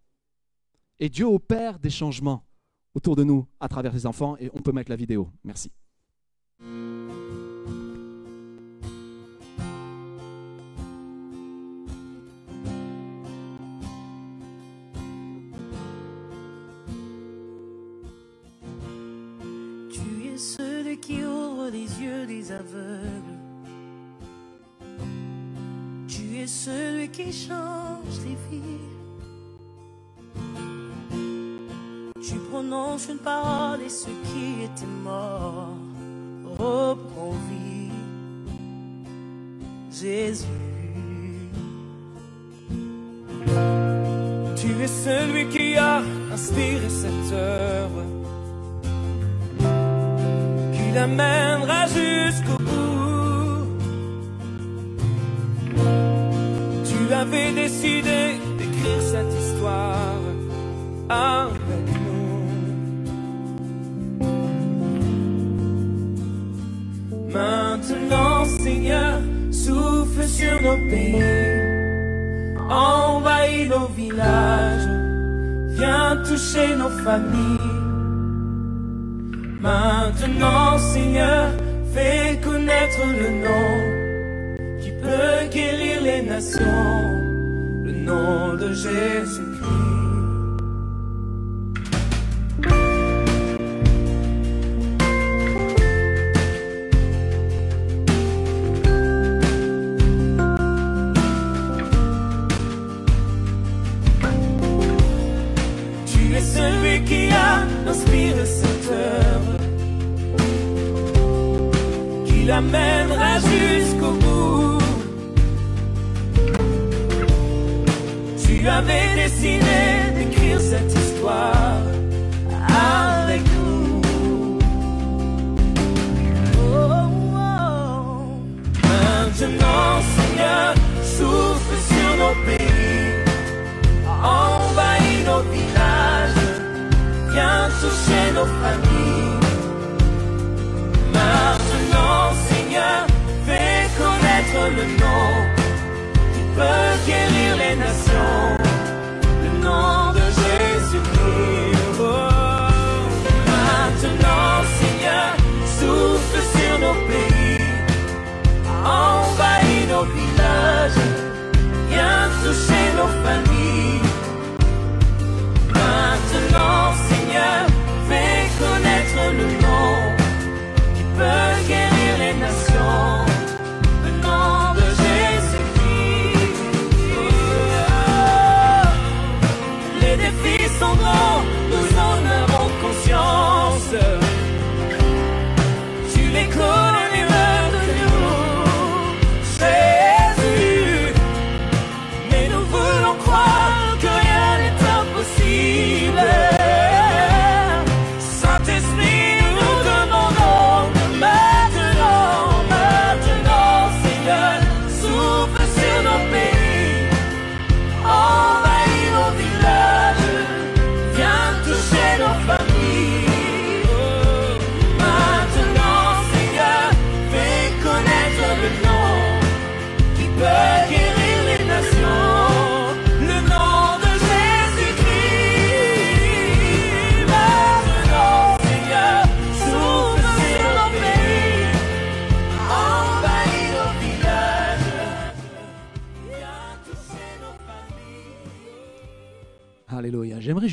Et Dieu opère des changements autour de nous à travers les enfants et on peut mettre la vidéo. Merci. Tu es celui qui ouvre les yeux des aveugles. Tu es celui qui change les vies. Tu prononces une parole et ce qui était mort reprend vie. Jésus. Tu es celui qui a inspiré cette œuvre, qui l'amènera jusqu'au bout. Tu avais décidé d'écrire cette histoire avec sur nos pays, envahis nos villages, viens toucher nos familles. Maintenant, Seigneur, fais connaître le nom qui peut guérir les nations, le nom de Jésus-Christ.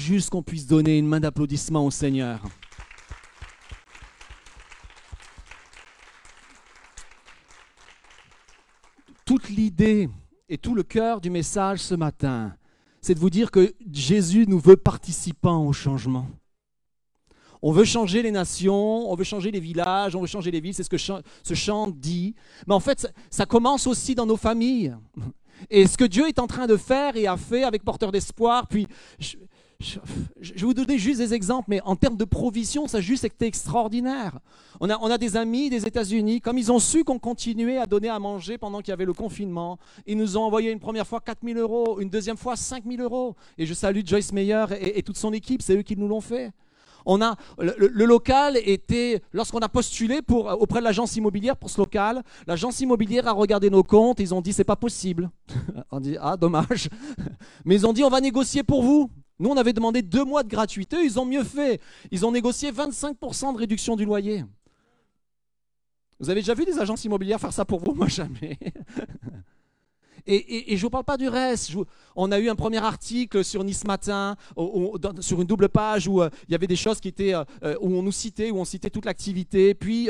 Juste qu'on puisse donner une main d'applaudissement au Seigneur. Toute l'idée et tout le cœur du message ce matin, c'est de vous dire que Jésus nous veut participants au changement. On veut changer les nations, on veut changer les villages, on veut changer les villes, c'est ce que ce chant dit. Mais en fait, ça, commence aussi dans nos familles. Et ce que Dieu est en train de faire et a fait avec Porteur d'Espoir, puis je, vais vous donner juste des exemples, mais en termes de provision, ça juste été extraordinaire. On a, des amis des États-Unis, comme ils ont su qu'on continuait à donner à manger pendant qu'il y avait le confinement, ils nous ont envoyé une première fois 4 000 euros, une deuxième fois 5 000 euros. Et je salue Joyce Meyer et toute son équipe, c'est eux qui nous l'ont fait. On a, le, local était, lorsqu'on a postulé auprès de l'agence immobilière pour ce local, l'agence immobilière a regardé nos comptes, ils ont dit c'est pas possible. on dit ah dommage. Mais ils ont dit on va négocier pour vous. Nous, on avait demandé deux mois de gratuité, ils ont mieux fait. Ils ont négocié 25% de réduction du loyer. Vous avez déjà vu des agences immobilières faire ça pour vous? Moi, jamais. Et, je ne vous parle pas du reste. on a eu un premier article sur Nice Matin, sur une double page où euh, il y avait des choses qui étaient, euh, euh, où on nous citait, où on citait toute l'activité. Puis,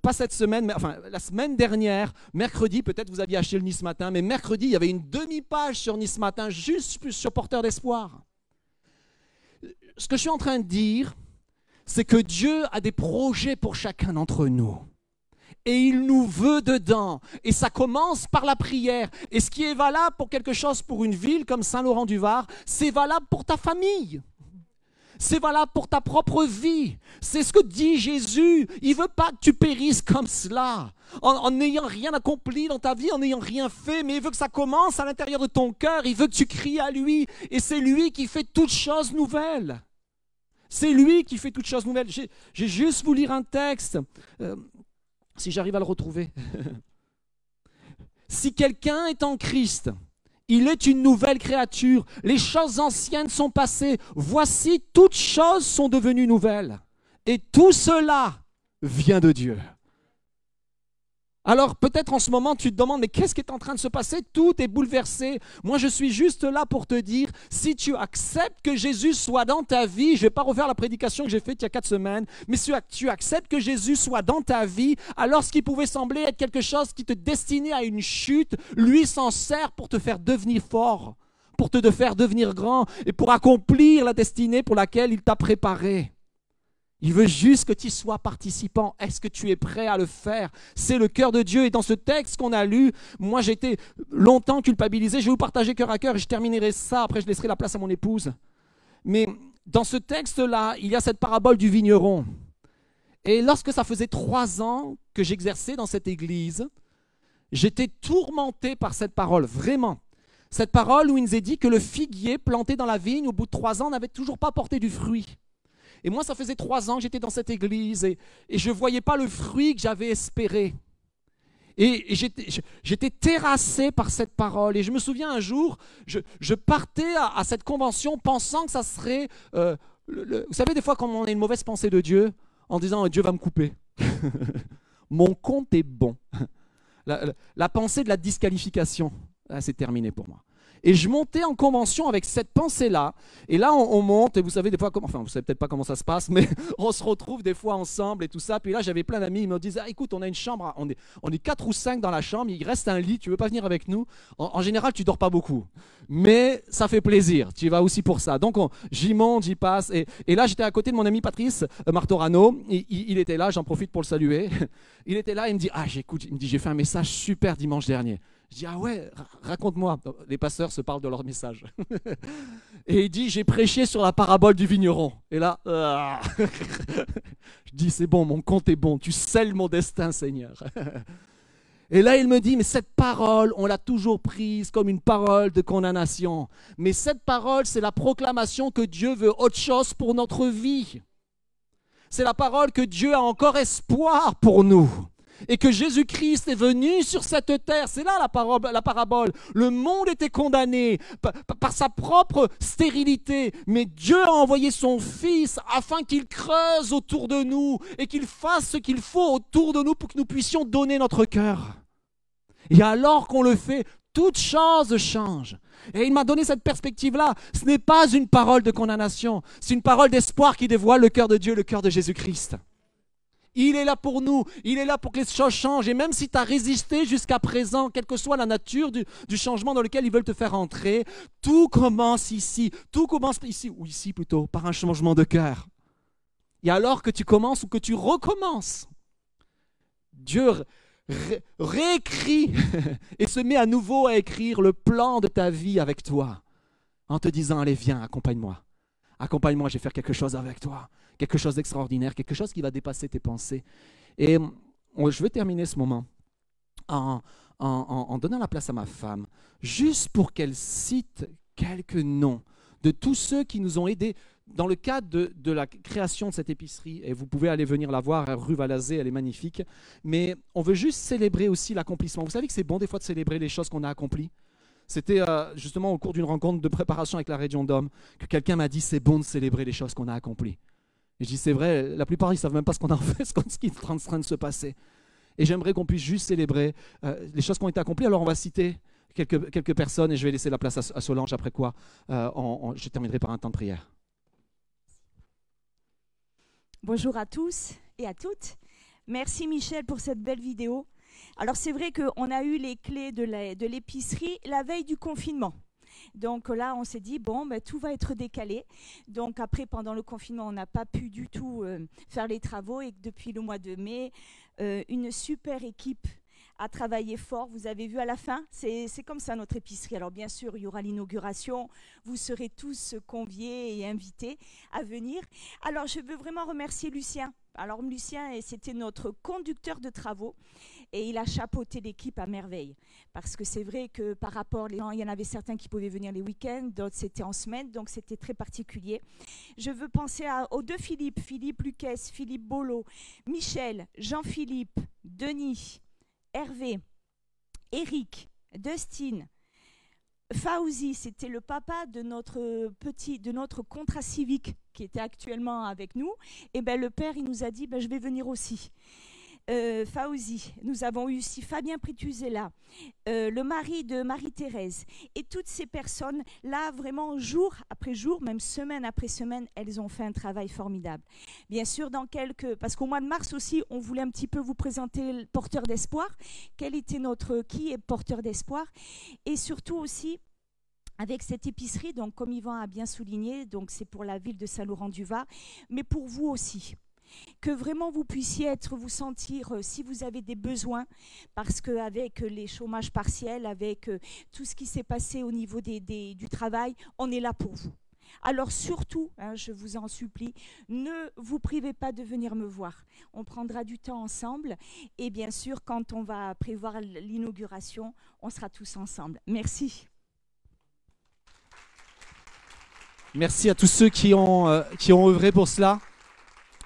pas cette semaine, mais enfin la semaine dernière, mercredi, peut-être vous aviez acheté le Nice Matin, mais mercredi, il y avait une demi-page sur Nice Matin, juste sur Porteur d'Espoir. Ce que je suis en train de dire, c'est que Dieu a des projets pour chacun d'entre nous et il nous veut dedans. Et ça commence par la prière. Et ce qui est valable pour quelque chose, pour une ville comme Saint-Laurent-du-Var, c'est valable pour ta famille. C'est valable pour ta propre vie. C'est ce que dit Jésus. Il veut pas que tu périsses comme cela, en n'ayant rien accompli dans ta vie, en n'ayant rien fait, mais il veut que ça commence à l'intérieur de ton cœur. Il veut que tu cries à lui. Et c'est lui qui fait toutes choses nouvelles. C'est lui qui fait toutes choses nouvelles. J'ai juste vous lire un texte. Euh, si j'arrive à le retrouver. si quelqu'un est en Christ, il est une nouvelle créature. Les choses anciennes sont passées. Voici, toutes choses sont devenues nouvelles. Et tout cela vient de Dieu. Alors peut-être en ce moment tu te demandes mais qu'est-ce qui est en train de se passer? Tout est bouleversé. Moi je suis juste là pour te dire si tu acceptes que Jésus soit dans ta vie, je ne vais pas refaire la prédication que j'ai faite il y a quatre semaines, mais si tu acceptes que Jésus soit dans ta vie, alors ce qui pouvait sembler être quelque chose qui te destinait à une chute, lui s'en sert pour te faire devenir fort, pour te faire devenir grand et pour accomplir la destinée pour laquelle il t'a préparé. Il veut juste que tu sois participant. Est-ce que tu es prêt à le faire? C'est le cœur de Dieu. Et dans ce texte qu'on a lu, moi été longtemps culpabilisé. Je vais vous partager cœur à cœur et je terminerai ça. Après, je laisserai la place à mon épouse. Mais dans ce texte-là, il y a cette parabole du vigneron. Et lorsque ça faisait trois ans que j'exerçais dans cette église, j'étais tourmenté par cette parole, vraiment. Cette parole où il nous est dit que le figuier planté dans la vigne, au bout de trois ans, n'avait toujours pas porté du fruit. Et moi, ça faisait trois ans que j'étais dans cette église et, je ne voyais pas le fruit que j'avais espéré. Et, j'étais terrassé par cette parole. Et je me souviens un jour, je, partais à, cette convention pensant que ça serait... Euh, vous savez, des fois, quand on a une mauvaise pensée de Dieu, en disant Dieu va me couper. Mon compte est bon. La, la pensée de la disqualification, c'est terminé pour moi. Et je montais en convention avec cette pensée-là. Et là, on, monte, et vous savez des fois comment, enfin, vous savez peut-être pas comment ça se passe, mais on se retrouve des fois ensemble et tout ça. Puis là, j'avais plein d'amis, ils me disaient, ah, écoute, on a une chambre, on est, on est quatre ou cinq dans la chambre, il reste un lit, tu veux pas venir avec nous? En, général, tu dors pas beaucoup, mais ça fait plaisir, tu vas aussi pour ça. Donc, j'y monte, j'y passe. Et, là, j'étais à côté de mon ami Patrice euh, Martorano, il, il était là, j'en profite pour le saluer. Il était là, il me dit, ah, j'écoute, il me dit, j'ai fait un message super dimanche dernier. Je dis, ah ouais, raconte-moi. Les pasteurs se parlent de leur message. Et il dit, j'ai prêché sur la parabole du vigneron. Et là, ah. je dis, c'est bon, mon compte est bon. Tu scelles mon destin, Seigneur. Et là, il me dit, mais cette parole, on l'a toujours prise comme une parole de condamnation. Mais cette parole, c'est la proclamation que Dieu veut autre chose pour notre vie. C'est la parole que Dieu a encore espoir pour nous et que Jésus-Christ est venu sur cette terre. C'est là la, parabole. Le monde était condamné par, sa propre stérilité, mais Dieu a envoyé son Fils afin qu'il creuse autour de nous et qu'il fasse ce qu'il faut autour de nous pour que nous puissions donner notre cœur. Et alors qu'on le fait, toute chose change. Et il m'a donné cette perspective-là. Ce n'est pas une parole de condamnation, c'est une parole d'espoir qui dévoile le cœur de Dieu, le cœur de Jésus-Christ. Il est là pour nous, il est là pour que les choses changent. Et même si tu as résisté jusqu'à présent, quelle que soit la nature du, changement dans lequel ils veulent te faire entrer, tout commence ici. Tout commence ici, ou ici plutôt, par un changement de cœur. Et alors que tu commences ou que tu recommences, Dieu ré réécrit et se met à nouveau à écrire le plan de ta vie avec toi en te disant, allez, viens, accompagne-moi. Accompagne-moi, je vais faire quelque chose avec toi quelque chose d'extraordinaire, quelque chose qui va dépasser tes pensées. Et je vais terminer ce moment en, donnant la place à ma femme, juste pour qu'elle cite quelques noms de tous ceux qui nous ont aidés dans le cadre de, de, la création de cette épicerie, et vous pouvez aller venir la voir, rue Valazé, elle est magnifique, mais on veut juste célébrer aussi l'accomplissement. Vous savez que c'est bon des fois de célébrer les choses qu'on a accomplies. C'était euh, justement au cours d'une rencontre de préparation avec la Région d'Homme que quelqu'un m'a dit c'est bon de célébrer les choses qu'on a accomplies. Et je dis, c'est vrai, la plupart, ils savent même pas ce qu'on a fait, ce qui est en train de se passer. Et j'aimerais qu'on puisse juste célébrer euh, les choses qui ont été accomplies. Alors, on va citer quelques, quelques personnes et je vais laisser la place à, Solange, après quoi euh, je terminerai par un temps de prière. Bonjour à tous et à toutes. Merci Michel pour cette belle vidéo. Alors c'est vrai qu'on a eu les clés de l'épicerie la veille du confinement. Donc là, on s'est dit, bon, ben, tout va être décalé. Donc après, pendant le confinement, on n'a pas pu du tout euh, faire les travaux et depuis le mois de mai, euh, une super équipe a travaillé fort. Vous avez vu à la fin, c'est comme ça notre épicerie. Alors bien sûr, il y aura l'inauguration. Vous serez tous conviés et invités à venir. Alors je veux vraiment remercier Lucien. Alors Lucien, c'était notre conducteur de travaux et il a chapeauté l'équipe à merveille. Parce que c'est vrai que par rapport, il y en avait certains qui pouvaient venir les week-ends, d'autres c'était en semaine, donc c'était très particulier. Je veux penser aux deux Philippe, Philippe Lucas, Philippe Bolo, Michel, Jean-Philippe, Denis, Hervé, Eric, Dustin, Fauzi, c'était le papa de notre petit, de notre contrat civique qui était actuellement avec nous. Et ben le père, il nous a dit, ben, je vais venir aussi euh, Fauzi, nous avons eu aussi Fabien Prituzella, euh, le mari de Marie-Thérèse. Et toutes ces personnes, là, vraiment, jour après jour, même semaine après semaine, elles ont fait un travail formidable. Bien sûr, dans quelques... Parce qu'au mois de mars aussi, on voulait un petit peu vous présenter le porteur d'espoir. Quel était notre... Qui est porteur d'espoir Et surtout aussi, avec cette épicerie, donc comme Yvan a bien souligné, donc c'est pour la ville de Saint-Laurent-du-Var, mais pour vous aussi que vraiment vous puissiez être, vous sentir, euh, si vous avez des besoins, parce qu'avec les chômages partiels, avec euh, tout ce qui s'est passé au niveau des, du travail, on est là pour vous. Alors surtout, hein, je vous en supplie, ne vous privez pas de venir me voir. On prendra du temps ensemble et bien sûr, quand on va prévoir l'inauguration, on sera tous ensemble. Merci. Merci à tous ceux qui ont, euh, qui ont œuvré pour cela.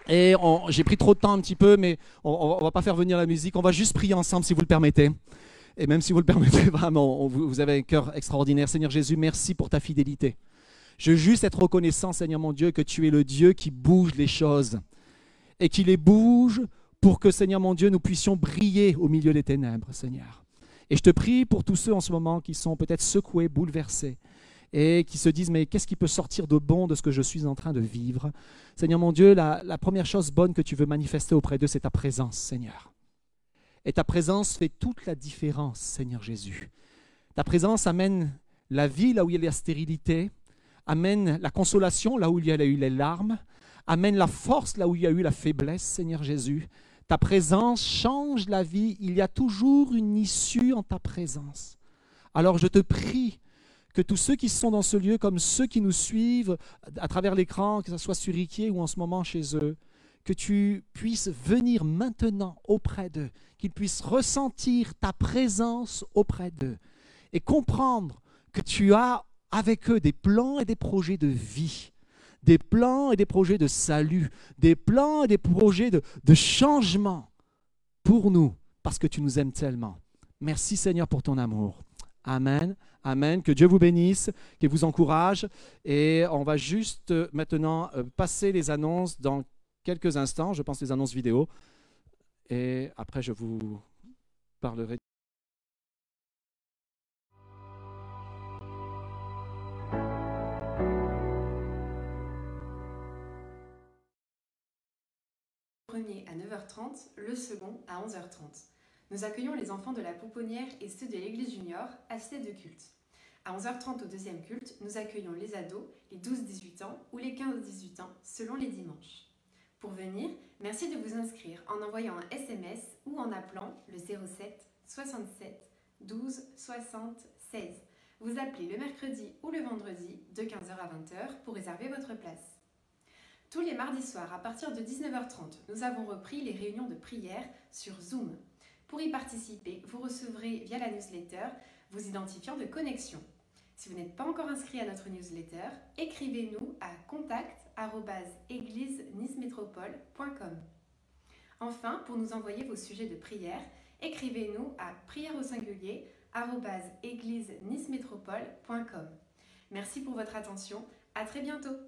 Et j'ai pris trop de temps un petit peu, mais on ne va pas faire venir la musique. On va juste prier ensemble si vous le permettez. Et même si vous le permettez, vraiment, vous, vous avez un cœur extraordinaire. Seigneur Jésus, merci pour ta fidélité. Je veux juste être reconnaissant, Seigneur mon Dieu, que tu es le Dieu qui bouge les choses. Et qui les bouge pour que, Seigneur mon Dieu, nous puissions briller au milieu des ténèbres, Seigneur. Et je te prie pour tous ceux en ce moment qui sont peut-être secoués, bouleversés, et qui se disent, mais qu'est-ce qui peut sortir de bon de ce que je suis en train de vivre? Seigneur mon Dieu, la, première chose bonne que tu veux manifester auprès d'eux, c'est ta présence, Seigneur. Et ta présence fait toute la différence, Seigneur Jésus. Ta présence amène la vie là où il y a la stérilité, amène la consolation là où il y a eu les larmes, amène la force là où il y a eu la faiblesse, Seigneur Jésus. Ta présence change la vie, il y a toujours une issue en ta présence. Alors je te prie que tous ceux qui sont dans ce lieu, comme ceux qui nous suivent à travers l'écran, que ce soit sur Riquier ou en ce moment chez eux, que tu puisses venir maintenant auprès d'eux, qu'ils puissent ressentir ta présence auprès d'eux et comprendre que tu as avec eux des plans et des projets de vie, des plans et des projets de salut, des plans et des projets de, de changement pour nous, parce que tu nous aimes tellement. Merci Seigneur pour ton amour. Amen. Amen. Que Dieu vous bénisse, qu'il vous encourage. Et on va juste euh, maintenant euh, passer les annonces dans quelques instants, je pense les annonces vidéo. Et après, je vous parlerai. premier à 9h30, le second à 11h30. Nous accueillons les enfants de la pouponnière et ceux de l'église junior, assez de culte. À 11h30 au deuxième culte, nous accueillons les ados, les 12-18 ans ou les 15-18 ans, selon les dimanches. Pour venir, merci de vous inscrire en envoyant un SMS ou en appelant le 07 67 12 60 16. Vous appelez le mercredi ou le vendredi de 15h à 20h pour réserver votre place. Tous les mardis soirs à partir de 19h30, nous avons repris les réunions de prière sur Zoom. Pour y participer, vous recevrez via la newsletter vos identifiants de connexion. Si vous n'êtes pas encore inscrit à notre newsletter, écrivez-nous à contact@église-nice-métropole.com. Enfin, pour nous envoyer vos sujets de prière, écrivez-nous à prière au. Merci pour votre attention. À très bientôt.